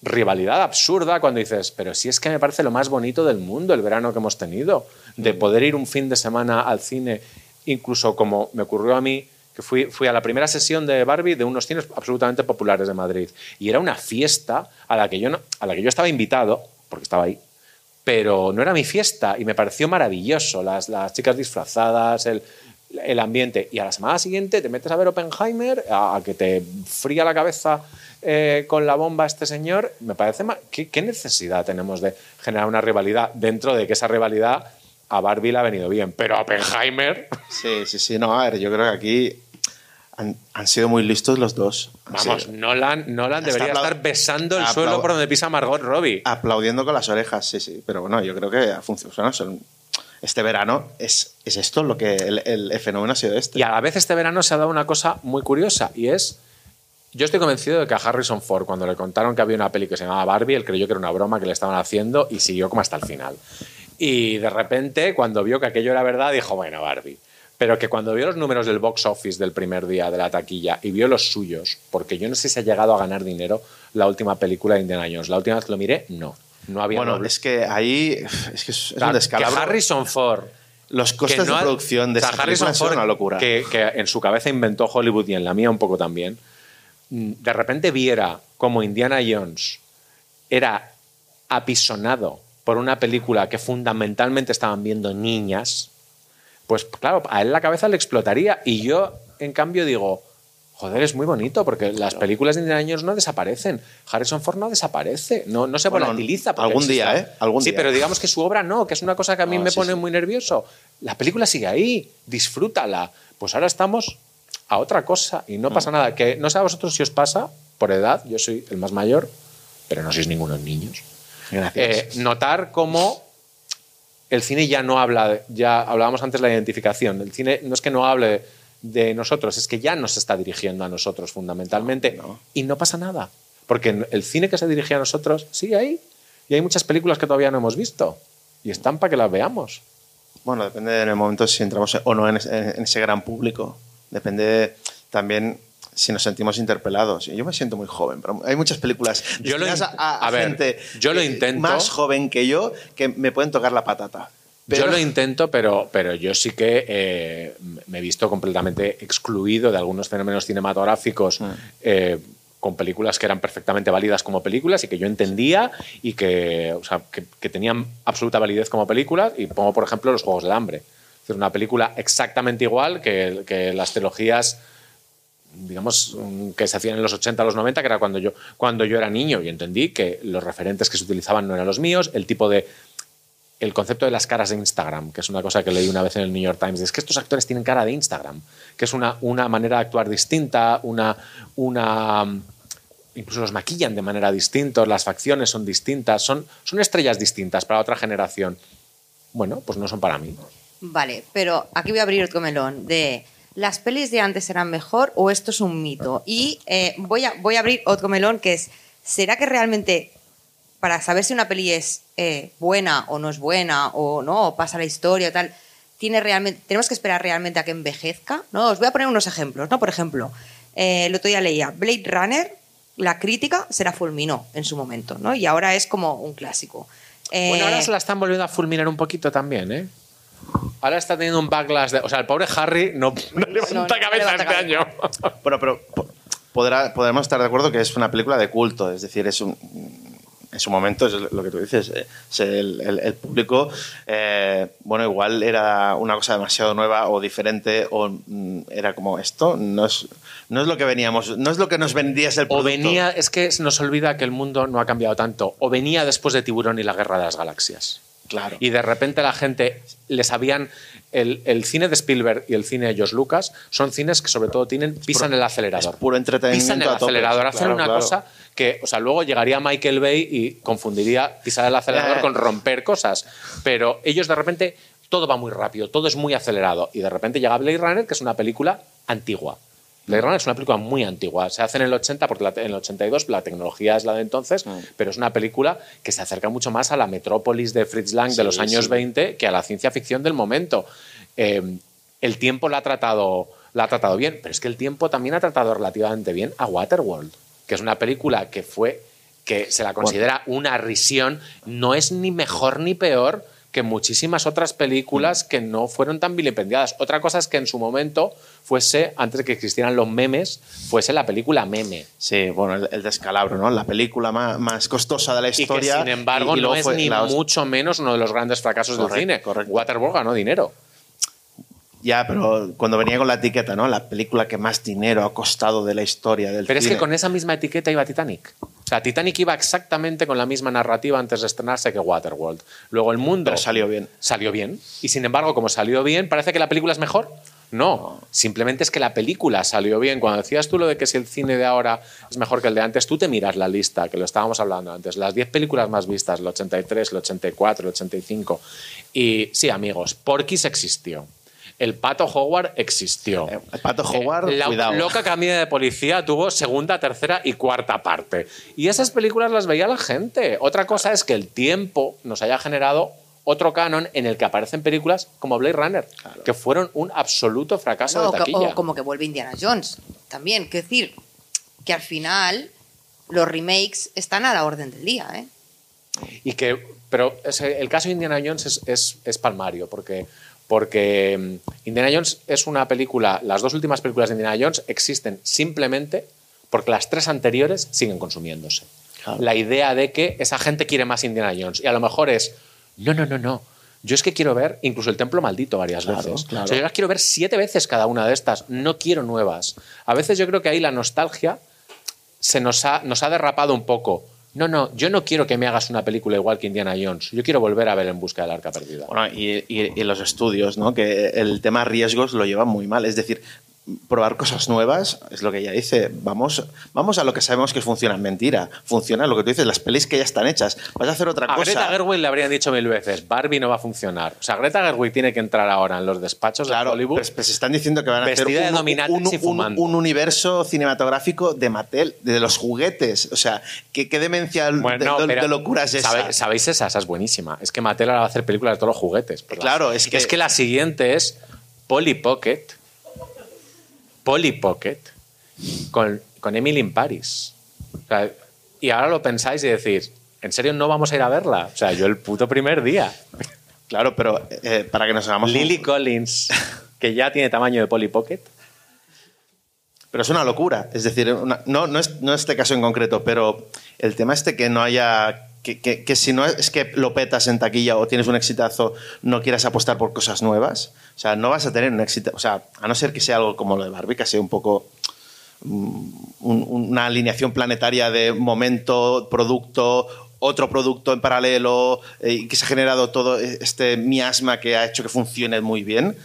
rivalidad absurda cuando dices, pero si es que me parece lo más bonito del mundo el verano que hemos tenido, de poder ir un fin de semana al cine, incluso como me ocurrió a mí, que fui, fui a la primera sesión de Barbie de unos cines absolutamente populares de Madrid. Y era una fiesta a la que yo, no, a la que yo estaba invitado, porque estaba ahí, pero no era mi fiesta y me pareció maravilloso. Las, las chicas disfrazadas, el, el ambiente. Y a la semana siguiente te metes a ver Oppenheimer, a, a que te fría la cabeza eh, con la bomba este señor. Me parece. ma- ¿qué, qué necesidad tenemos de generar una rivalidad dentro de que esa rivalidad a Barbie le ha venido bien? Pero a Oppenheimer. Sí, sí, sí. No, a ver, yo creo que aquí han, han sido muy listos los dos. Vamos, sido- Nolan, Nolan debería estar besando el suelo por donde pisa Margot Robbie. aplaudiendo con las orejas, sí, sí. Pero bueno, yo creo que ha funcionado. Son- Este verano es, es esto lo que el, el- el fenómeno ha sido este. Y a la vez este verano se ha dado una cosa muy curiosa y es, yo estoy convencido de que a Harrison Ford cuando le contaron que había una peli que se llamaba Barbie, él creyó que era una broma que le estaban haciendo y siguió como hasta el final. Y de repente, cuando vio que aquello era verdad, dijo, bueno, Barbie. Pero que cuando vio los números del box office del primer día de la taquilla y vio los suyos, porque yo no sé si ha llegado a ganar dinero la última película de Indiana Jones. La última vez que lo miré, no. No había bueno, doble- es que ahí es que es, es o sea, un que descalabro. Harrison Ford Los costes que no de producción de o sea, han sido Ford, una locura. Que, que en su cabeza inventó Hollywood y en la mía un poco también. mm, de repente viera como Indiana Jones era apisonado por una película que fundamentalmente estaban viendo niñas, pues claro, a él la cabeza le explotaría. Y yo, en cambio, digo, joder, es muy bonito porque las películas de Indiana Jones no desaparecen. Harrison Ford no desaparece, no, no se Bueno, volatiliza. algún día. ¿eh? Algún sí, día. pero digamos que su obra no, que es una cosa que a mí No, me sí, pone sí. muy nervioso. La película sigue ahí, disfrútala. Pues ahora estamos a otra cosa y no Mm. pasa nada. Que no sé a vosotros si os pasa por edad, yo soy el más mayor, pero no sois ningunos niños. Gracias. Eh, notar cómo el cine ya no habla, ya hablábamos antes de la identificación, el cine no es que no hable de nosotros, es que ya nos está dirigiendo a nosotros fundamentalmente No, no. y no pasa nada, porque el cine que se dirige a nosotros sigue ahí y hay muchas películas que todavía no hemos visto y están para que las veamos. Bueno, depende en el momento si entramos o no en ese, gran público. Depende también si nos sentimos interpelados. Yo me siento muy joven, pero hay muchas películas Yo lo a, a a ver, gente yo lo intento. más joven que yo que me pueden tocar la patata. Pero- Yo lo intento, pero, pero yo sí que eh, me he visto completamente excluido de algunos fenómenos cinematográficos eh, con películas que eran perfectamente válidas como películas y que yo entendía y que, o sea, que, que tenían absoluta validez como películas. Y pongo, por ejemplo, Los Juegos del Hambre. Es decir, una película exactamente igual que, que las trilogías digamos, que se hacían en los 80, los 90, que era cuando yo, cuando yo era niño y entendí que los referentes que se utilizaban no eran los míos, el tipo de... El concepto de las caras de Instagram, que es una cosa que leí una vez en el New York Times, es que estos actores tienen cara de Instagram, que es una, una manera de actuar distinta, una, una, incluso los maquillan de manera distinta, las facciones son distintas, son, son estrellas distintas para otra generación. Bueno, pues no son para mí. Vale, pero aquí voy a abrir otro melón de ¿las pelis de antes eran mejor o esto es un mito? Y eh, voy, a, voy a abrir otro melón que es, ¿será que realmente para saber si una peli es eh, buena o no es buena o no, o pasa la historia o tal, tiene realmente, tenemos que esperar realmente a que envejezca? ¿no? Os voy a poner unos ejemplos, ¿no? Por ejemplo, eh, el otro día leía Blade Runner, la crítica se la fulminó en su momento, ¿no? Y ahora es como un clásico. Bueno, Eh, ahora se la están volviendo a fulminar un poquito también, ¿eh? Ahora está teniendo un backlash de... O sea, el pobre Harry no, no levanta no cabeza levanta este cabeza. año. Bueno, pero po- podrá, podremos estar de acuerdo que es una película de culto, es decir, es un, en su momento es lo que tú dices, eh, el, el- el público, eh, bueno, igual era una cosa demasiado nueva o diferente o mm, era como esto, no es, no es lo que veníamos, no es lo que nos vendías el O producto. venía... Es que se nos olvida que el mundo no ha cambiado tanto. O venía después de Tiburón y la Guerra de las Galaxias. Claro. Y de repente la gente les habían... El, el cine de Spielberg y el cine de George Lucas son cines que sobre todo tienen pisan el acelerador. es puro entretenimiento Pisan el a acelerador. Hacen Claro, una claro. cosa que, o sea, luego llegaría Michael Bay y confundiría pisar el acelerador Eh. con romper cosas. Pero ellos de repente todo va muy rápido, todo es muy acelerado. Y de repente llega Blade Runner, que es una película antigua. Blade Runner es una película muy antigua. Se hace en el 80, porque la- en el 82 la tecnología es la de entonces, pero es una película que se acerca mucho más a la metrópolis de Fritz Lang de los años sí. 20 que a la ciencia ficción del momento. Eh, el tiempo la ha, tratado, la ha tratado bien, pero es que el tiempo también ha tratado relativamente bien a Waterworld, que es una película que fue que se la considera una risión, no es ni mejor ni peor que muchísimas otras películas que no fueron tan vilipendiadas. Otra cosa es que en su momento fuese, antes de que existieran los memes, fuese la película meme. Sí, bueno, el, el descalabro, ¿no? La película más, más costosa de la Y que, historia. sin embargo, y- y no es ni la mucho menos uno de los grandes fracasos del cine. correcto. Waterworld ganó dinero. Ya, pero cuando venía con la etiqueta, ¿no? La película que más dinero ha costado de la historia del Pero es que con esa misma etiqueta iba Titanic. O sea, Titanic iba exactamente con la misma narrativa antes de estrenarse que Waterworld. Luego el mundo... Pero salió bien. Salió bien. Y sin embargo, como salió bien, ¿parece que la película es mejor? No, simplemente es que la película salió bien. Cuando decías tú lo de que si el cine de ahora es mejor que el de antes, tú te miras la lista, que lo estábamos hablando antes, las 10 películas más vistas, el 83, el 84, el 85. Y sí, amigos, Porky's existió. El Pato Howard existió. Eh, el Pato Howard, la cuidado. loca camina de policía tuvo segunda, tercera y cuarta parte. Y esas películas las veía la gente. Otra cosa es que el tiempo nos haya generado otro canon en el que aparecen películas como Blade Runner, que fueron un absoluto fracaso No, de o, que- taquilla. o como que vuelve Indiana Jones también. Quiero decir que al final los remakes están a la orden del día. ¿eh? Y que, pero ese- el caso de Indiana Jones es, es- es palmario, porque, porque mm, Indiana Jones es una película, las dos últimas películas de Indiana Jones existen simplemente porque las tres anteriores siguen consumiéndose. Claro. La idea de que esa gente quiere más Indiana Jones. Y a lo mejor es, no, no, no, no. Yo es que quiero ver incluso el Templo Maldito varias Claro, veces. claro. O sea, yo las quiero ver siete veces cada una de estas. No quiero nuevas. A veces yo creo que ahí la nostalgia se nos ha, nos ha derrapado un poco. No, no, yo no quiero que me hagas una película igual que Indiana Jones. Yo quiero volver a ver En Busca del Arca Perdida. Bueno, y, y- los estudios, ¿no? Que el tema riesgos lo llevan muy mal. Es decir, probar cosas nuevas es lo que ella dice. Vamos, vamos a lo que sabemos que funciona. Mentira. Funciona lo que tú dices, las pelis que ya están hechas. Vas a hacer otra A cosa. Greta Gerwig le habrían dicho mil veces, Barbie no va a funcionar. O sea, Greta Gerwig tiene que entrar ahora en los despachos Claro, de Hollywood. se están diciendo que van a hacer un, universo cinematográfico de Mattel, de los juguetes. O sea, ¿qué, qué demencia Bueno, de, de- locura es esa? ¿sabe- ¿Sabéis esa? Esa es buenísima. Es que Mattel ahora va a hacer películas de todos los juguetes. Pues Claro, la- es que- Es que la siguiente es Polly Pocket. Polly Pocket con, con Emily in Paris. O sea, y ahora lo pensáis y decís, ¿en serio no vamos a ir a verla? O sea, yo el puto primer día. Claro, pero eh, para que nos hagamos... un- Lily Collins, que ya tiene tamaño de Polly Pocket. Pero es una locura. Es decir, una- no, no, es, no este caso en concreto, pero el tema este que no haya. Que, que- que si no es que lo petas en taquilla o tienes un exitazo, no quieras apostar por cosas nuevas. O sea, no vas a tener un éxito. O sea, a no ser que sea algo como lo de Barbie, que sea un poco. mm, un- una alineación planetaria de momento, producto, otro producto en paralelo, eh, y que se ha generado todo este miasma que ha hecho que funcione muy bien.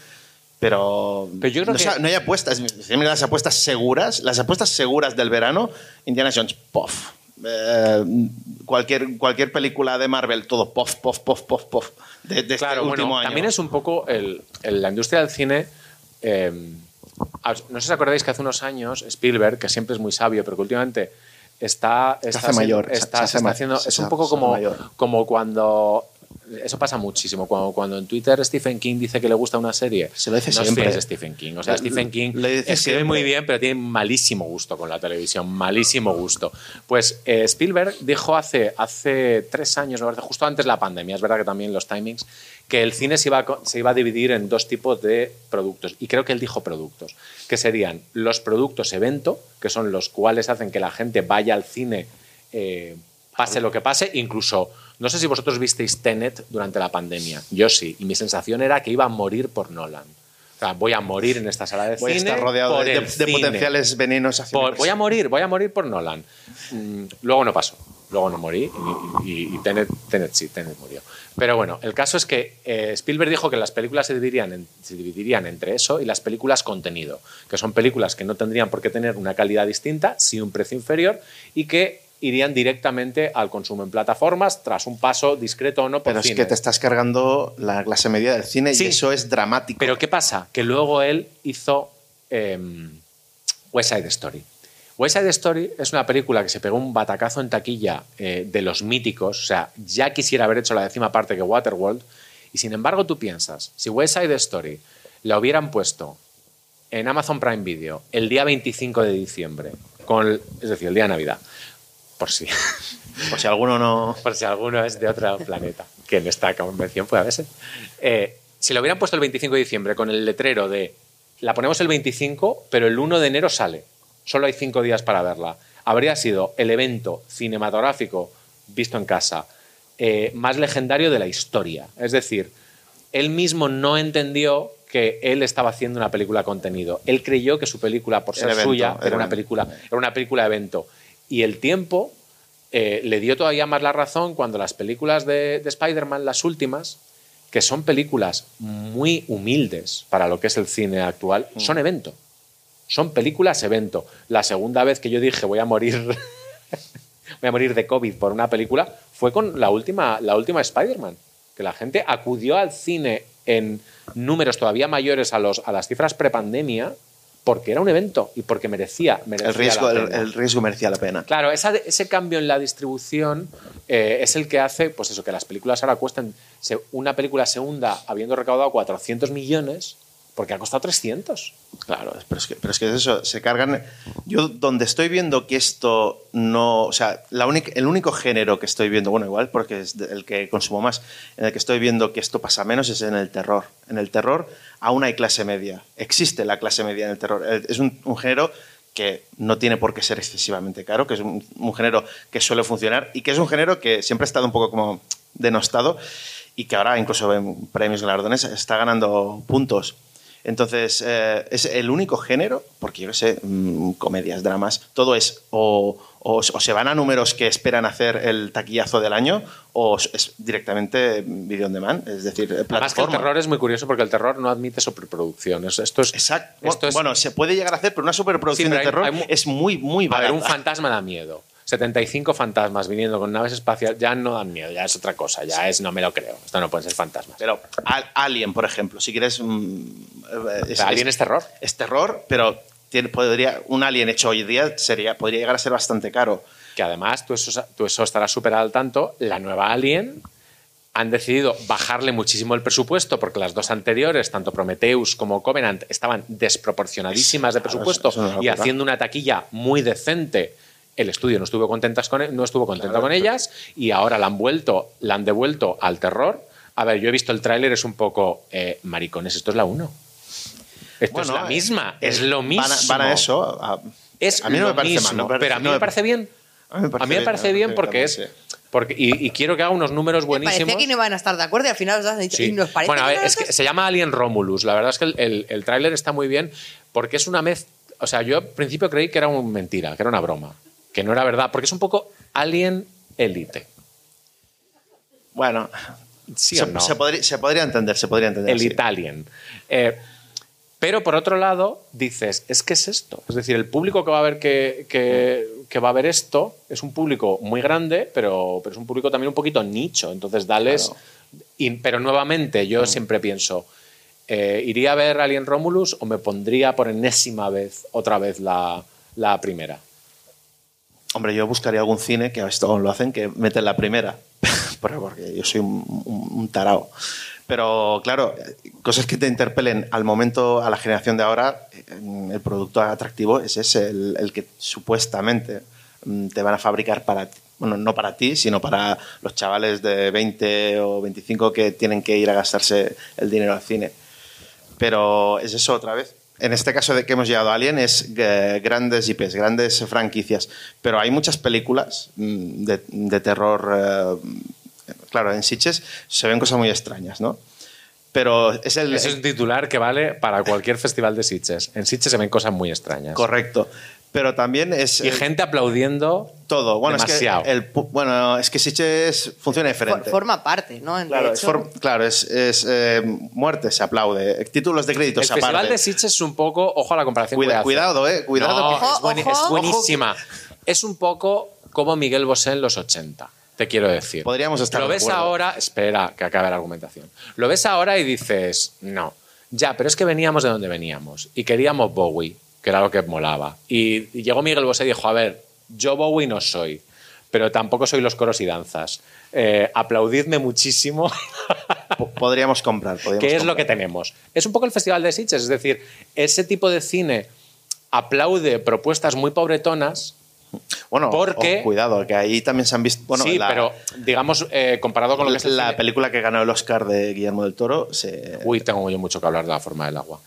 Pero, Pero yo creo no, que- sa- no hay apuestas. Las apuestas seguras, las apuestas seguras del verano, Indiana Jones, pof. Eh, cualquier, cualquier película de Marvel, todo pof, pof, pof, pof, pof. De, de Claro, este último bueno, año. también es un poco el, el- la industria del cine. eh, no sé si os acordáis que hace unos años Spielberg, que siempre es muy sabio, pero que últimamente está, está hace mayor, está- se- se se hace está ma- haciendo, se- es un poco como, mayor. como cuando eso pasa muchísimo. Cuando, cuando en Twitter Stephen King dice que le gusta una serie, Se lo dice no siempre. es Stephen King. O sea, Stephen King le escribe siempre. muy bien, pero tiene malísimo gusto con la televisión, malísimo gusto. Pues eh, Spielberg dijo hace, hace tres años, justo antes de la pandemia, es verdad que también los timings, que el cine se iba, a, se iba a dividir en dos tipos de productos. Y creo que él dijo productos, que serían los productos evento, que son los cuales hacen que la gente vaya al cine, eh, pase lo que pase, incluso... No sé si vosotros visteis Tenet durante la pandemia. Yo sí. Y mi sensación era que iba a morir por Nolan. O sea, voy a morir en esta sala de Voy a cine. estar rodeado de, cine. potenciales venenos hacia Por- voy a morir, voy a morir por Nolan. Mm, luego no pasó. Luego no morí y, y- y Tenet, Tenet sí, Tenet murió. Pero bueno, el caso es que eh, Spielberg dijo que las películas se dividirían, en- se dividirían entre eso y las películas contenido, que son películas que no tendrían por qué tener una calidad distinta, sí un precio inferior y que irían directamente al consumo en plataformas tras un paso discreto o no por Pero es que te estás cargando la clase media del cine Sí. y eso es dramático. Pero ¿qué pasa? Que luego él hizo eh, West Side Story. West Side Story es una película que se pegó un batacazo en taquilla eh, de los míticos, o sea, ya quisiera haber hecho la décima parte que Waterworld, y sin embargo tú piensas, si West Side Story la hubieran puesto en Amazon Prime Video el día 25 de diciembre, con, el- es decir, el día de Navidad, por si, Por si alguno no. por si alguno es de otro planeta, que en esta convención puede haberse. Eh, si lo hubieran puesto el 25 de diciembre con el letrero de la ponemos el 25, pero el 1 de enero sale, solo hay cinco días para verla, habría sido el evento cinematográfico visto en casa eh, más legendario de la historia. Es decir, él mismo no entendió que él estaba haciendo una película contenido. Él creyó que su película, por ser evento, suya, era una película, era una película evento. Y el tiempo eh, le dio todavía más la razón cuando las películas de, de Spider-Man, las últimas, que son películas muy humildes para lo que es el cine actual, Mm. son evento. Son películas evento. La segunda vez que yo dije voy a morir, voy a morir de COVID por una película fue con la última, la última Spider-Man. Que la gente acudió al cine en números todavía mayores a, los, a las cifras prepandemia porque era un evento y porque merecía, merecía El riesgo, la pena. el riesgo merecía la pena. Claro, esa- ese cambio en la distribución eh, es el que hace, pues eso, que las películas ahora cuesten. una película se hunda habiendo recaudado 400 millones porque ha costado 300. Claro, pero es que, pero es que es eso, se cargan. Yo, donde estoy viendo que esto no. O sea, la única, el único género que estoy viendo, bueno, igual porque es el que consumo más, en el que estoy viendo que esto pasa menos es en el terror. En el terror aún hay clase media. Existe la clase media en el terror. El- Es un, un género que no tiene por qué ser excesivamente caro, que es un, un género que suele funcionar y que es un género que siempre ha estado un poco como denostado y que ahora incluso en premios galardones está ganando puntos. Entonces, eh, es el único género, porque yo qué sé, mm, comedias, dramas, todo es o, o- o se van a números que esperan hacer el taquillazo del año o es directamente video on demand, es decir, Además que el plataforma. terror es muy curioso porque el terror no admite superproducción. Eso- Esto es, Exacto. Esto es, Bueno, se puede llegar a hacer, pero una superproducción Sí, pero de terror hay es muy, muy a barata. ver, un fantasma da miedo. 75 fantasmas viniendo con naves espaciales ya no dan miedo, ya es otra cosa, ya es no me lo creo. Esto no pueden ser fantasmas. Pero Al- Alien, por ejemplo, si quieres... mm, eh, es- Alien es terror. Es terror, pero tiene- podría, un Alien hecho hoy día sería, podría llegar a ser bastante caro. Que además, tú eso, tú eso estarás súper al tanto, la nueva Alien han decidido bajarle muchísimo el presupuesto porque las dos anteriores, tanto Prometheus como Covenant, estaban desproporcionadísimas de Claro, presupuesto eso y haciendo una taquilla muy decente. El estudio no estuvo, contentas con, no estuvo contento con ellas y ahora la han vuelto, la han devuelto al terror. A ver, yo he visto el tráiler, es un poco eh, maricones, esto es la 1. Esto Bueno, es la eh, misma, eh, es lo mismo. Van a, van a eso. A, Es a mí no lo me parece mismo, mal. no me pero a mí no me parece bien. A mí me parece mí me bien, parece me bien parece porque bien es. Porque, y, y quiero que haga unos números Me buenísimos. parecía que no iban a estar de acuerdo y al final os has dicho, Sí. ¿y nos parece Bueno, a ver, es que se llama Alien Romulus. La verdad es que el, el, el tráiler está muy bien porque es una mez... O sea, yo al principio creí que era una mentira, que era una broma, que no era verdad, porque es un poco Alien Elite. Bueno, ¿Sí se, no? se podría, se podría entender, se podría entender. el sí. Italian. Eh, pero por otro lado, dices, es que es esto. Es decir, el público que va a ver que, que- que va a ver esto es un público muy grande, pero, pero es un público también un poquito nicho. Entonces, dales. y- pero nuevamente, yo siempre pienso, eh, ¿iría a ver Alien Romulus o me pondría por enésima vez, otra vez, la, la primera? Hombre, yo buscaría algún cine, que esto aún lo hacen, que meten la primera. Porque yo soy un, un, un tarao. Pero claro, cosas que te interpelen al momento, a la generación de ahora, eh, el producto atractivo es ese, el, el que supuestamente mm, te van a fabricar para ti. Bueno, no para ti, sino para los chavales de 20 o 25 que tienen que ir a gastarse el dinero al cine. Pero es eso otra vez. En este caso de que hemos llegado a Alien es eh, grandes IPs, grandes franquicias. Pero hay muchas películas mm, de, de terror. eh, claro, en Sitges se ven cosas muy extrañas, ¿no? Pero es el. Ese es un titular que vale para cualquier festival de Sitges. En Sitges se ven cosas muy extrañas. Correcto. Pero también es. Y eh, gente aplaudiendo todo. Bueno, demasiado. es que. El, bueno, es que Sitges funciona diferente. forma parte, ¿no? Claro, es, hecho, for- claro, es, es, eh, muerte, se aplaude. Títulos de crédito El se Festival aparte. de Sitges es un poco, ojo a la comparación. Cuida- cuidado, eh, cuidado No, que- es, Ojo, es ojo. buenísima. Es un poco como Miguel Bosé en los 80, te quiero decir. Podríamos estar Lo de ves acuerdo. ahora, espera que acabe la argumentación. Lo ves ahora y dices, no, ya, pero es que veníamos de donde veníamos y queríamos Bowie, que era lo que molaba. Y, y llegó Miguel Bosé y dijo, a ver, yo Bowie no soy, pero tampoco soy los coros y danzas. Eh, aplaudidme muchísimo. Po- Podríamos comprar. podríamos ¿Qué es lo que tenemos? Es un poco el Festival de Sitges, es decir, ese tipo de cine aplaude propuestas muy pobretonas, Bueno, Porque- cuidado, que ahí también se han visto. Bueno, sí, la, pero digamos, eh, comparado con lo que es el la cine- película que ganó el Oscar de Guillermo del Toro, se, Uy, tengo yo mucho que hablar de la forma del agua.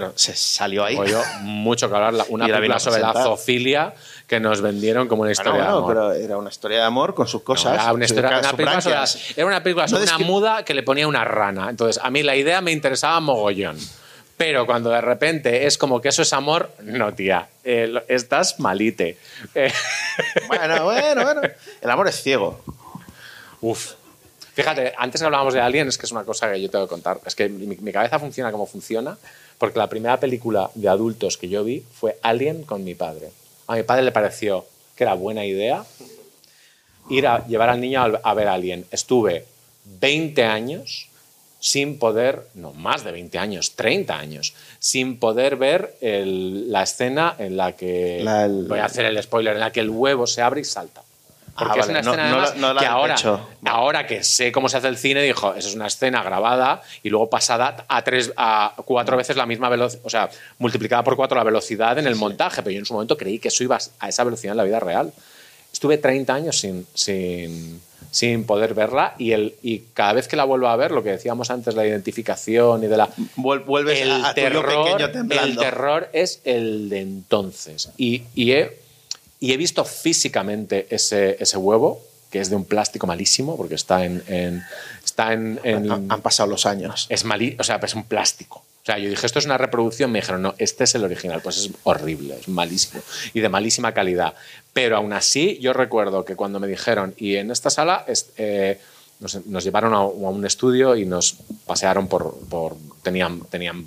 Pero se salió ahí. Yo mucho que hablar. la- Una película sobre la zoofilia que nos vendieron como una historia bueno, de amor. pero era una historia de amor con sus No, cosas. era, una historia- una película sobre era una película sobre No una muda que le ponía una rana. Entonces, a mí la idea me interesaba mogollón. Pero cuando de repente es como que eso es amor, no, tía. eh, estás malite. Eh, Bueno, bueno, bueno. El amor es ciego. Uf. Fíjate, antes que hablábamos de Alien, es que es una cosa que yo tengo que contar. Es que mi, mi cabeza funciona como funciona, porque la primera película de adultos que yo vi fue Alien con mi padre. A mi padre le pareció que era buena idea ir a llevar al niño a, a ver Alien. Estuve 20 años sin poder, no, más de 20 años, 30 años, sin poder ver el- la escena en la que, La- el- voy a hacer el spoiler, en la que el huevo se abre y salta. Ah, Porque es vale, una no- escena no además no la que ahora, pecho. ahora que sé cómo se hace el cine, dijo, eso es una escena grabada y luego pasada a tres, a cuatro veces la misma velocidad, o sea, multiplicada por cuatro la velocidad en el montaje, pero yo en su momento creí que eso iba a esa velocidad en la vida real. estuve 30 años sin, sin, sin poder verla y, el, y cada vez que la vuelvo a ver, lo que decíamos antes, la identificación y de la... Vuel- Vuelves el, a, a terror, pequeño el temblando. terror es el de entonces. Y, y he, y he visto físicamente ese, ese huevo, que es de un plástico malísimo, porque está en... en- está en, en- Han, han pasado los años. es malí, o sea, es un plástico. O sea, yo dije, esto es una reproducción, me dijeron, no, este es el original, pues es horrible, es malísimo y de malísima calidad. Pero aún así, yo recuerdo que cuando me dijeron, y en esta sala eh, nos, nos llevaron a, a un estudio y nos pasearon por... por tenían, tenían,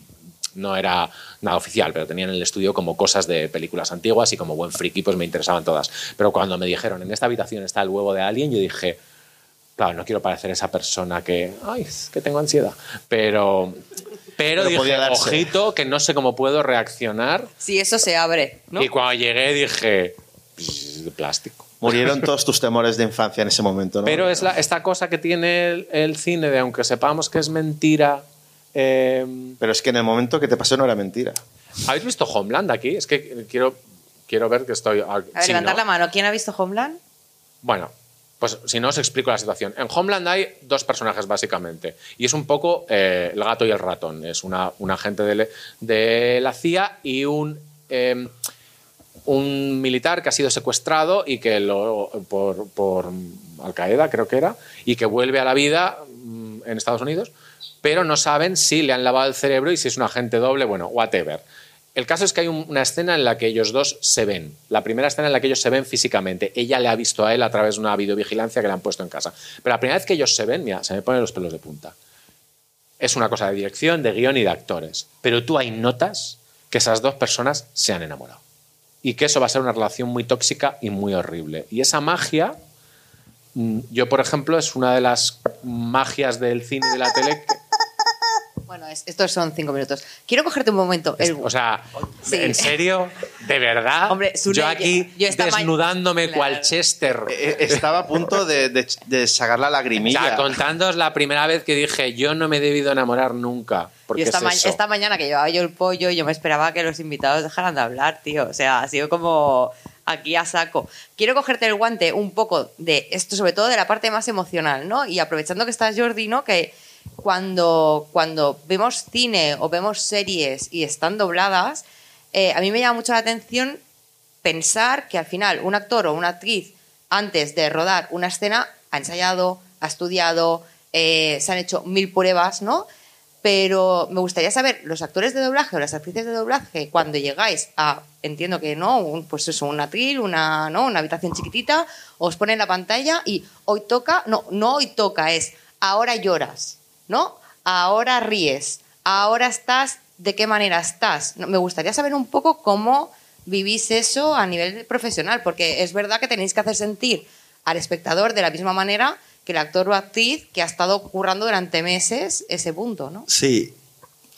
no era nada oficial, pero tenían en el estudio como cosas de películas antiguas y como buen friki, pues me interesaban todas. Pero cuando me dijeron, en esta habitación está el huevo de Alien, yo dije, Claro, no quiero parecer esa persona que, ay, es que tengo ansiedad. Pero, pero, Pero dije, ojito, que no sé cómo puedo reaccionar. Si eso se abre, ¿no? Y cuando llegué dije, "Pues es de plástico. Murieron todos tus temores de infancia en ese momento, ¿no? Pero es la, esta cosa que tiene el, el cine de, aunque sepamos que es mentira. Eh, Pero es que en el momento que te pasó no era mentira. ¿Habéis visto Homeland aquí? Es que quiero, quiero ver que estoy. A ver, sí, levantar ¿no? la mano. ¿Quién ha visto Homeland? Bueno, pues si no os explico la situación. En Homeland hay dos personajes básicamente. Y es un poco eh, el gato y el ratón. Es una, un agente de, le- de la CIA y un, eh, un militar que ha sido secuestrado y que lo, por, por Al Qaeda, creo que era, y que vuelve a la vida mm, en Estados Unidos, pero no saben si le han lavado el cerebro y si es un agente doble, bueno, whatever. El caso es que hay un- una escena en la que ellos dos se ven. La primera escena en la que ellos se ven físicamente. Ella le ha visto a él a través de una videovigilancia que le han puesto en casa. Pero la primera vez que ellos se ven, mira, se me ponen los pelos de punta. Es una cosa de dirección, de guion y de actores. Pero tú ahí notas que esas dos personas se han enamorado. Y que eso va a ser una relación muy tóxica y muy horrible. Y esa magia, mm, yo por ejemplo, es una de las magias del cine y de la tele que, Bueno, es- estos son cinco minutos. Quiero cogerte un momento. El- O sea, Sí. ¿en serio? ¿De verdad? Hombre, yo aquí yo desnudándome Claro. cual Chester. Eh, Estaba a punto de, de- de sacar la O lagrimilla. sea, contándoos la primera vez que dije, yo no me he debido enamorar nunca. Porque esta, es ma- eso. esta mañana que llevaba yo el pollo, yo me esperaba que los invitados dejaran de hablar, tío. O sea, ha sido como aquí a saco. Quiero cogerte el guante un poco de esto, sobre todo de la parte más emocional, ¿no? Y aprovechando que estás Jordi, ¿no? Que cuando, cuando vemos cine o vemos series y están dobladas, eh, a mí me llama mucho la atención pensar que al final un actor o una actriz, antes de rodar una escena, ha ensayado, ha estudiado, eh, se han hecho mil pruebas, ¿no? Pero me gustaría saber, los actores de doblaje o las actrices de doblaje, cuando llegáis a, entiendo que no, un, pues eso, un atril, una, ¿no? una habitación chiquitita, os ponen la pantalla y hoy toca, no, no hoy toca, es ahora lloras, ¿no? Ahora ríes, ahora estás, ¿de qué manera estás? Me gustaría saber un poco cómo vivís eso a nivel profesional, porque es verdad que tenéis que hacer sentir al espectador de la misma manera que el actor o actriz que ha estado currando durante meses ese punto, ¿no? Sí,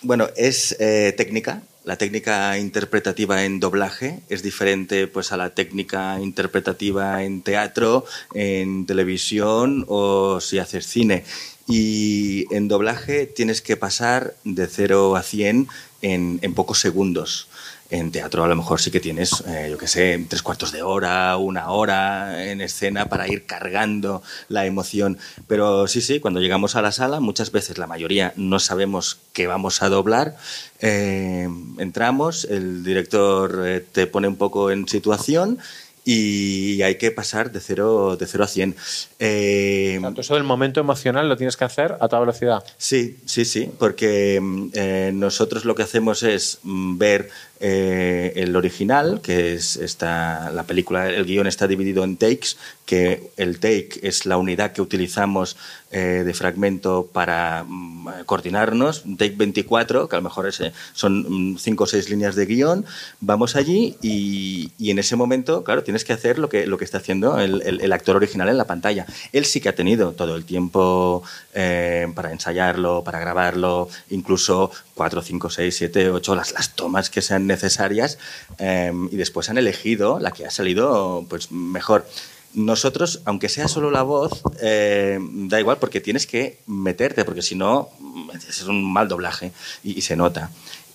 bueno, es eh, técnica. La técnica interpretativa en doblaje es diferente pues, a la técnica interpretativa en teatro, en televisión o si haces cine. Y en doblaje tienes que pasar de 0 a 100 en, pocos segundos. En teatro a lo mejor sí que tienes, eh, yo qué sé, tres cuartos de hora, una hora en escena para ir cargando la emoción. Pero sí, sí, cuando llegamos a la sala, muchas veces, la mayoría, no sabemos qué vamos a doblar. Eh, entramos, el director eh, te pone un poco en situación y hay que pasar de 0 de cero a 100. Eh, Tanto eso del momento emocional lo tienes que hacer a toda velocidad. Sí, sí, sí, porque mm, eh, nosotros lo que hacemos es mm, ver eh, el original, que es esta, la película, el guion está dividido en takes, que el take es la unidad que utilizamos eh, de fragmento para mm, coordinarnos, take 24, que a lo mejor es, son 5 o 6 líneas de guion, vamos allí y, y en ese momento, claro, tienes que hacer lo que, lo que está haciendo el, el- el actor original en la pantalla. Él sí que ha tenido todo el tiempo eh, para ensayarlo, para grabarlo, incluso 4, 5, 6, 7, 8, las, las tomas que sean necesarias eh, y después han elegido la que ha salido pues mejor. Nosotros, aunque sea solo la voz, eh, da igual porque tienes que meterte, porque si no, es un mal doblaje y, y se nota.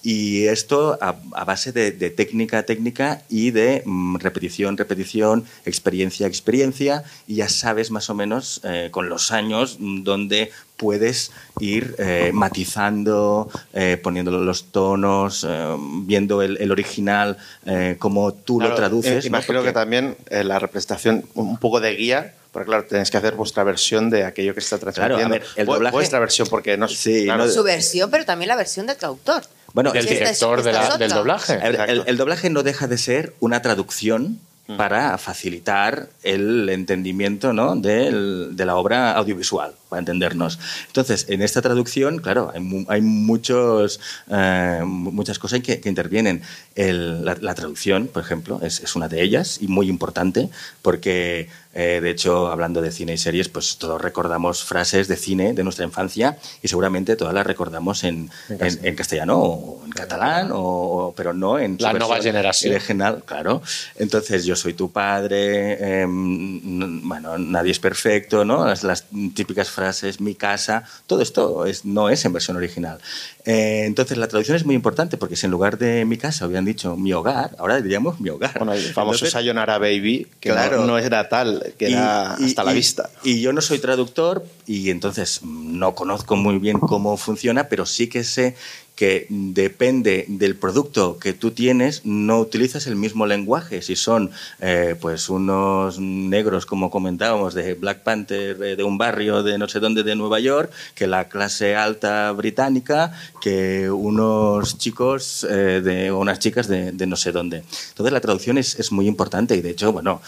Y esto a, a base de, de técnica, técnica y de mm, repetición, repetición, experiencia, experiencia, y ya sabes más o menos eh, con los años mm, dónde puedes ir eh, matizando, eh, poniéndole los tonos, eh, viendo el, el original, eh, cómo tú Claro, lo traduces. eh, ¿no? imagino Porque- que también eh, la representación, un poco de guía, porque claro, tenéis que hacer vuestra versión de aquello que está Claro, a transmitiendo. ver, el doblaje- Vuestra versión, porque no Sí, claro, no- Su versión, pero también la versión del traductor. Bueno, del director de la- del doblaje. El, doblaje no deja de ser una traducción para facilitar el entendimiento ¿no? de la obra audiovisual, para entendernos. Entonces, en esta traducción, claro, hay, mu- hay muchos, eh, mu- muchas cosas que, que intervienen. El- la, la traducción, por ejemplo, es, es una de ellas y muy importante porque, eh, de hecho, hablando de cine y series, pues todos recordamos frases de cine de nuestra infancia y seguramente todas las recordamos en, en- en castellano o en catalán, o, pero no en La nueva generación. original, claro. Entonces, yo soy tu padre, em, bueno, nadie es perfecto, ¿no? Las, las típicas frases, mi casa, todo esto es, no es en versión original. Eh, entonces, la traducción es muy importante porque si en lugar de mi casa hubieran dicho mi hogar, ahora diríamos mi hogar. Bueno, el famoso Entonces, Sayonara Baby, que no- no, era tal, que era hasta la vista. Y yo no soy traductor y entonces no conozco muy bien cómo funciona, pero sí que sé que depende del producto que tú tienes, no utilizas el mismo lenguaje. Si son eh, pues unos negros, como comentábamos, de Black Panther, de, de un barrio de no sé dónde de Nueva York, que la clase alta británica, que unos chicos eh, de, o unas chicas de, de no sé dónde. Entonces la traducción es, es muy importante y de hecho, bueno,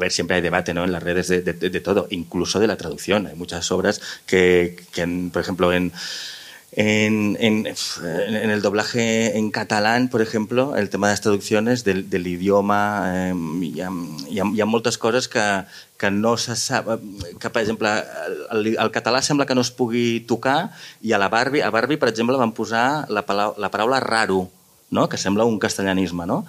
a ver, siempre hay debate ¿no? en las redes de, de- de todo, incluso de la traducción. Hay muchas obras que, que en- por ejemplo, en, en, en- en el doblaje en catalán, por ejemplo, el tema de las traducciones del, del idioma, eh, hi, ha, hi, que, que no se sap, que, per exemple, el, el català sembla que no es pugui tocar i a la Barbie, a Barbie per exemple, van posar la, la paraula raro, ¿no? que sembla un castellanismo, ¿no?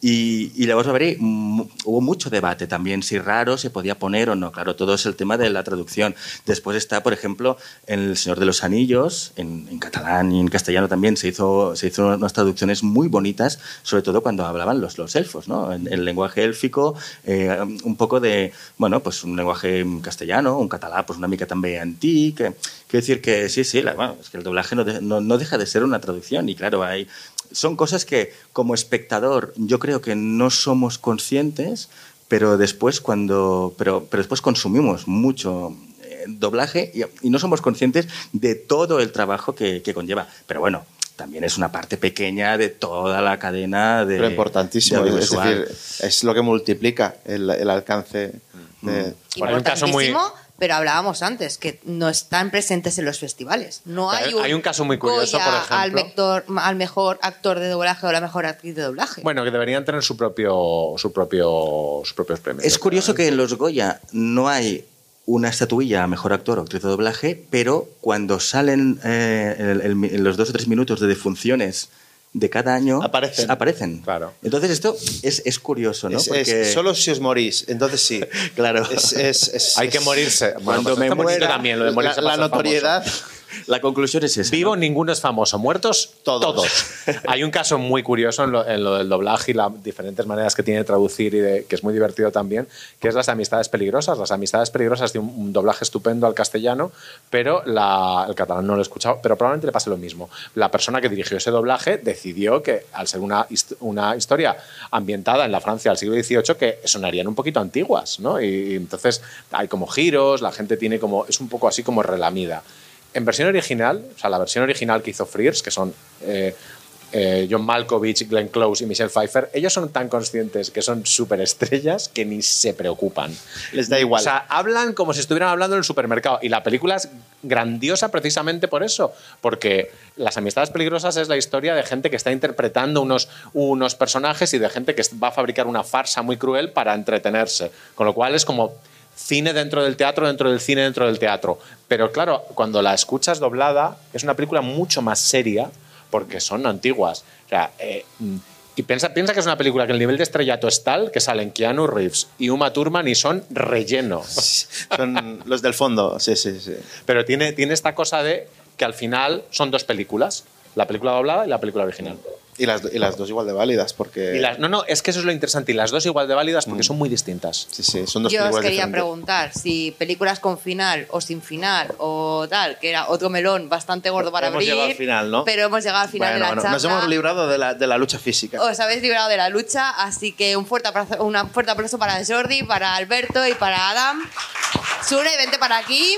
Y, y llavors va haver hubo mucho debate también si raro se podía poner o no. Claro, todo es el tema de la traducción. Después está, por ejemplo, en El Señor de los Anillos, en, en catalán y en castellano también se hizo, se hizo unas traducciones muy bonitas, sobre todo cuando hablaban los, los elfos, ¿no? En el lenguaje élfico, eh, un poco de, bueno, pues un lenguaje en castellano, un català, pues una mica també antic. eh, Quiero decir que sí, sí, la- bueno, es que el doblaje no, de- no, no deja de ser una traducción y claro, hay, son cosas que como espectador yo creo que no somos conscientes, pero después cuando pero, pero después consumimos mucho eh, doblaje y, y no somos conscientes de todo el trabajo que, que conlleva. Pero bueno, también es una parte pequeña de toda la cadena de Pero importantísimo, de es decir, es lo que multiplica el, el alcance de... Bueno, hay un caso muy- pero hablábamos antes que no están presentes en los festivales. No hay Hay- un, hay un caso muy curioso, Goya por ejemplo. Al, mejor, al mejor actor de doblaje o la mejor actriz de doblaje. Bueno, que deberían tener su propio, su propio, sus propios premios. Es curioso que en los Goya no hay una estatuilla a mejor actor o actriz de doblaje, pero cuando salen eh, el- los dos o tres minutos de defunciones de cada año, Aparecen. aparecen. Claro. Entonces esto es, es curioso, ¿no? Es- es solo si os morís, entonces sí. Claro. Es- es- es- Hay que morirse. Bueno, Cuando pues me muera, también lo de morirse la, la famoso. La conclusión es esa. Vivo ¿no? ninguno es famoso, muertos Todos. Hay un caso muy curioso en lo, en lo del doblaje y las diferentes maneras que tiene de traducir y de, que es muy divertido también, que es las amistades peligrosas. Las amistades peligrosas tiene un, un doblaje estupendo al castellano, pero la- el catalán no lo he escuchado, pero probablemente le pase lo mismo. La persona que dirigió ese doblaje decidió que al ser una, una historia ambientada en la Francia del siglo XVIII que sonarían un poquito antiguas, ¿no? Y, y entonces hay como giros, la gente tiene como, es un poco así como relamida. En versión original, o sea, la versión original que hizo Frears, que son eh, eh, John Malkovich, Glenn Close y Michelle Pfeiffer, ellos son tan conscientes que son superestrellas que ni se preocupan. Les da igual. O sea, hablan como si estuvieran hablando en el supermercado. Y la película es grandiosa precisamente por eso. Porque Las Amistades Peligrosas es la historia de gente que está interpretando unos, unos personajes y de gente que va a fabricar una farsa muy cruel para entretenerse. Con lo cual es como cine dentro del teatro, dentro del cine, dentro del teatro. Pero claro, cuando la escuchas doblada, es una película mucho más seria porque son antiguas. O sea, eh, y piensa, piensa que es una película que el nivel de estrellato es tal que salen Keanu Reeves y Uma Thurman y son relleno. Son los del fondo, sí, sí, sí. Pero tiene, tiene esta cosa de que al final son dos películas. La película doblada y la película original. Y las, y las dos igual de válidas, porque... Y las- no, no, es que eso es lo interesante. Y las dos igual de válidas porque son muy distintas. Sí, sí, son dos Yo os quería diferentes. preguntar si películas con final o sin final o tal, que era otro melón bastante gordo para Hemos abrir. llegado al final, ¿no? Pero hemos llegado al final Bueno, de la bueno, nos hemos librado de la, de la lucha física. Os habéis librado de la lucha, así que un fuerte aplauso, un fuerte aplauso para Jordi, para Alberto y para Adam. Sune, vente para aquí.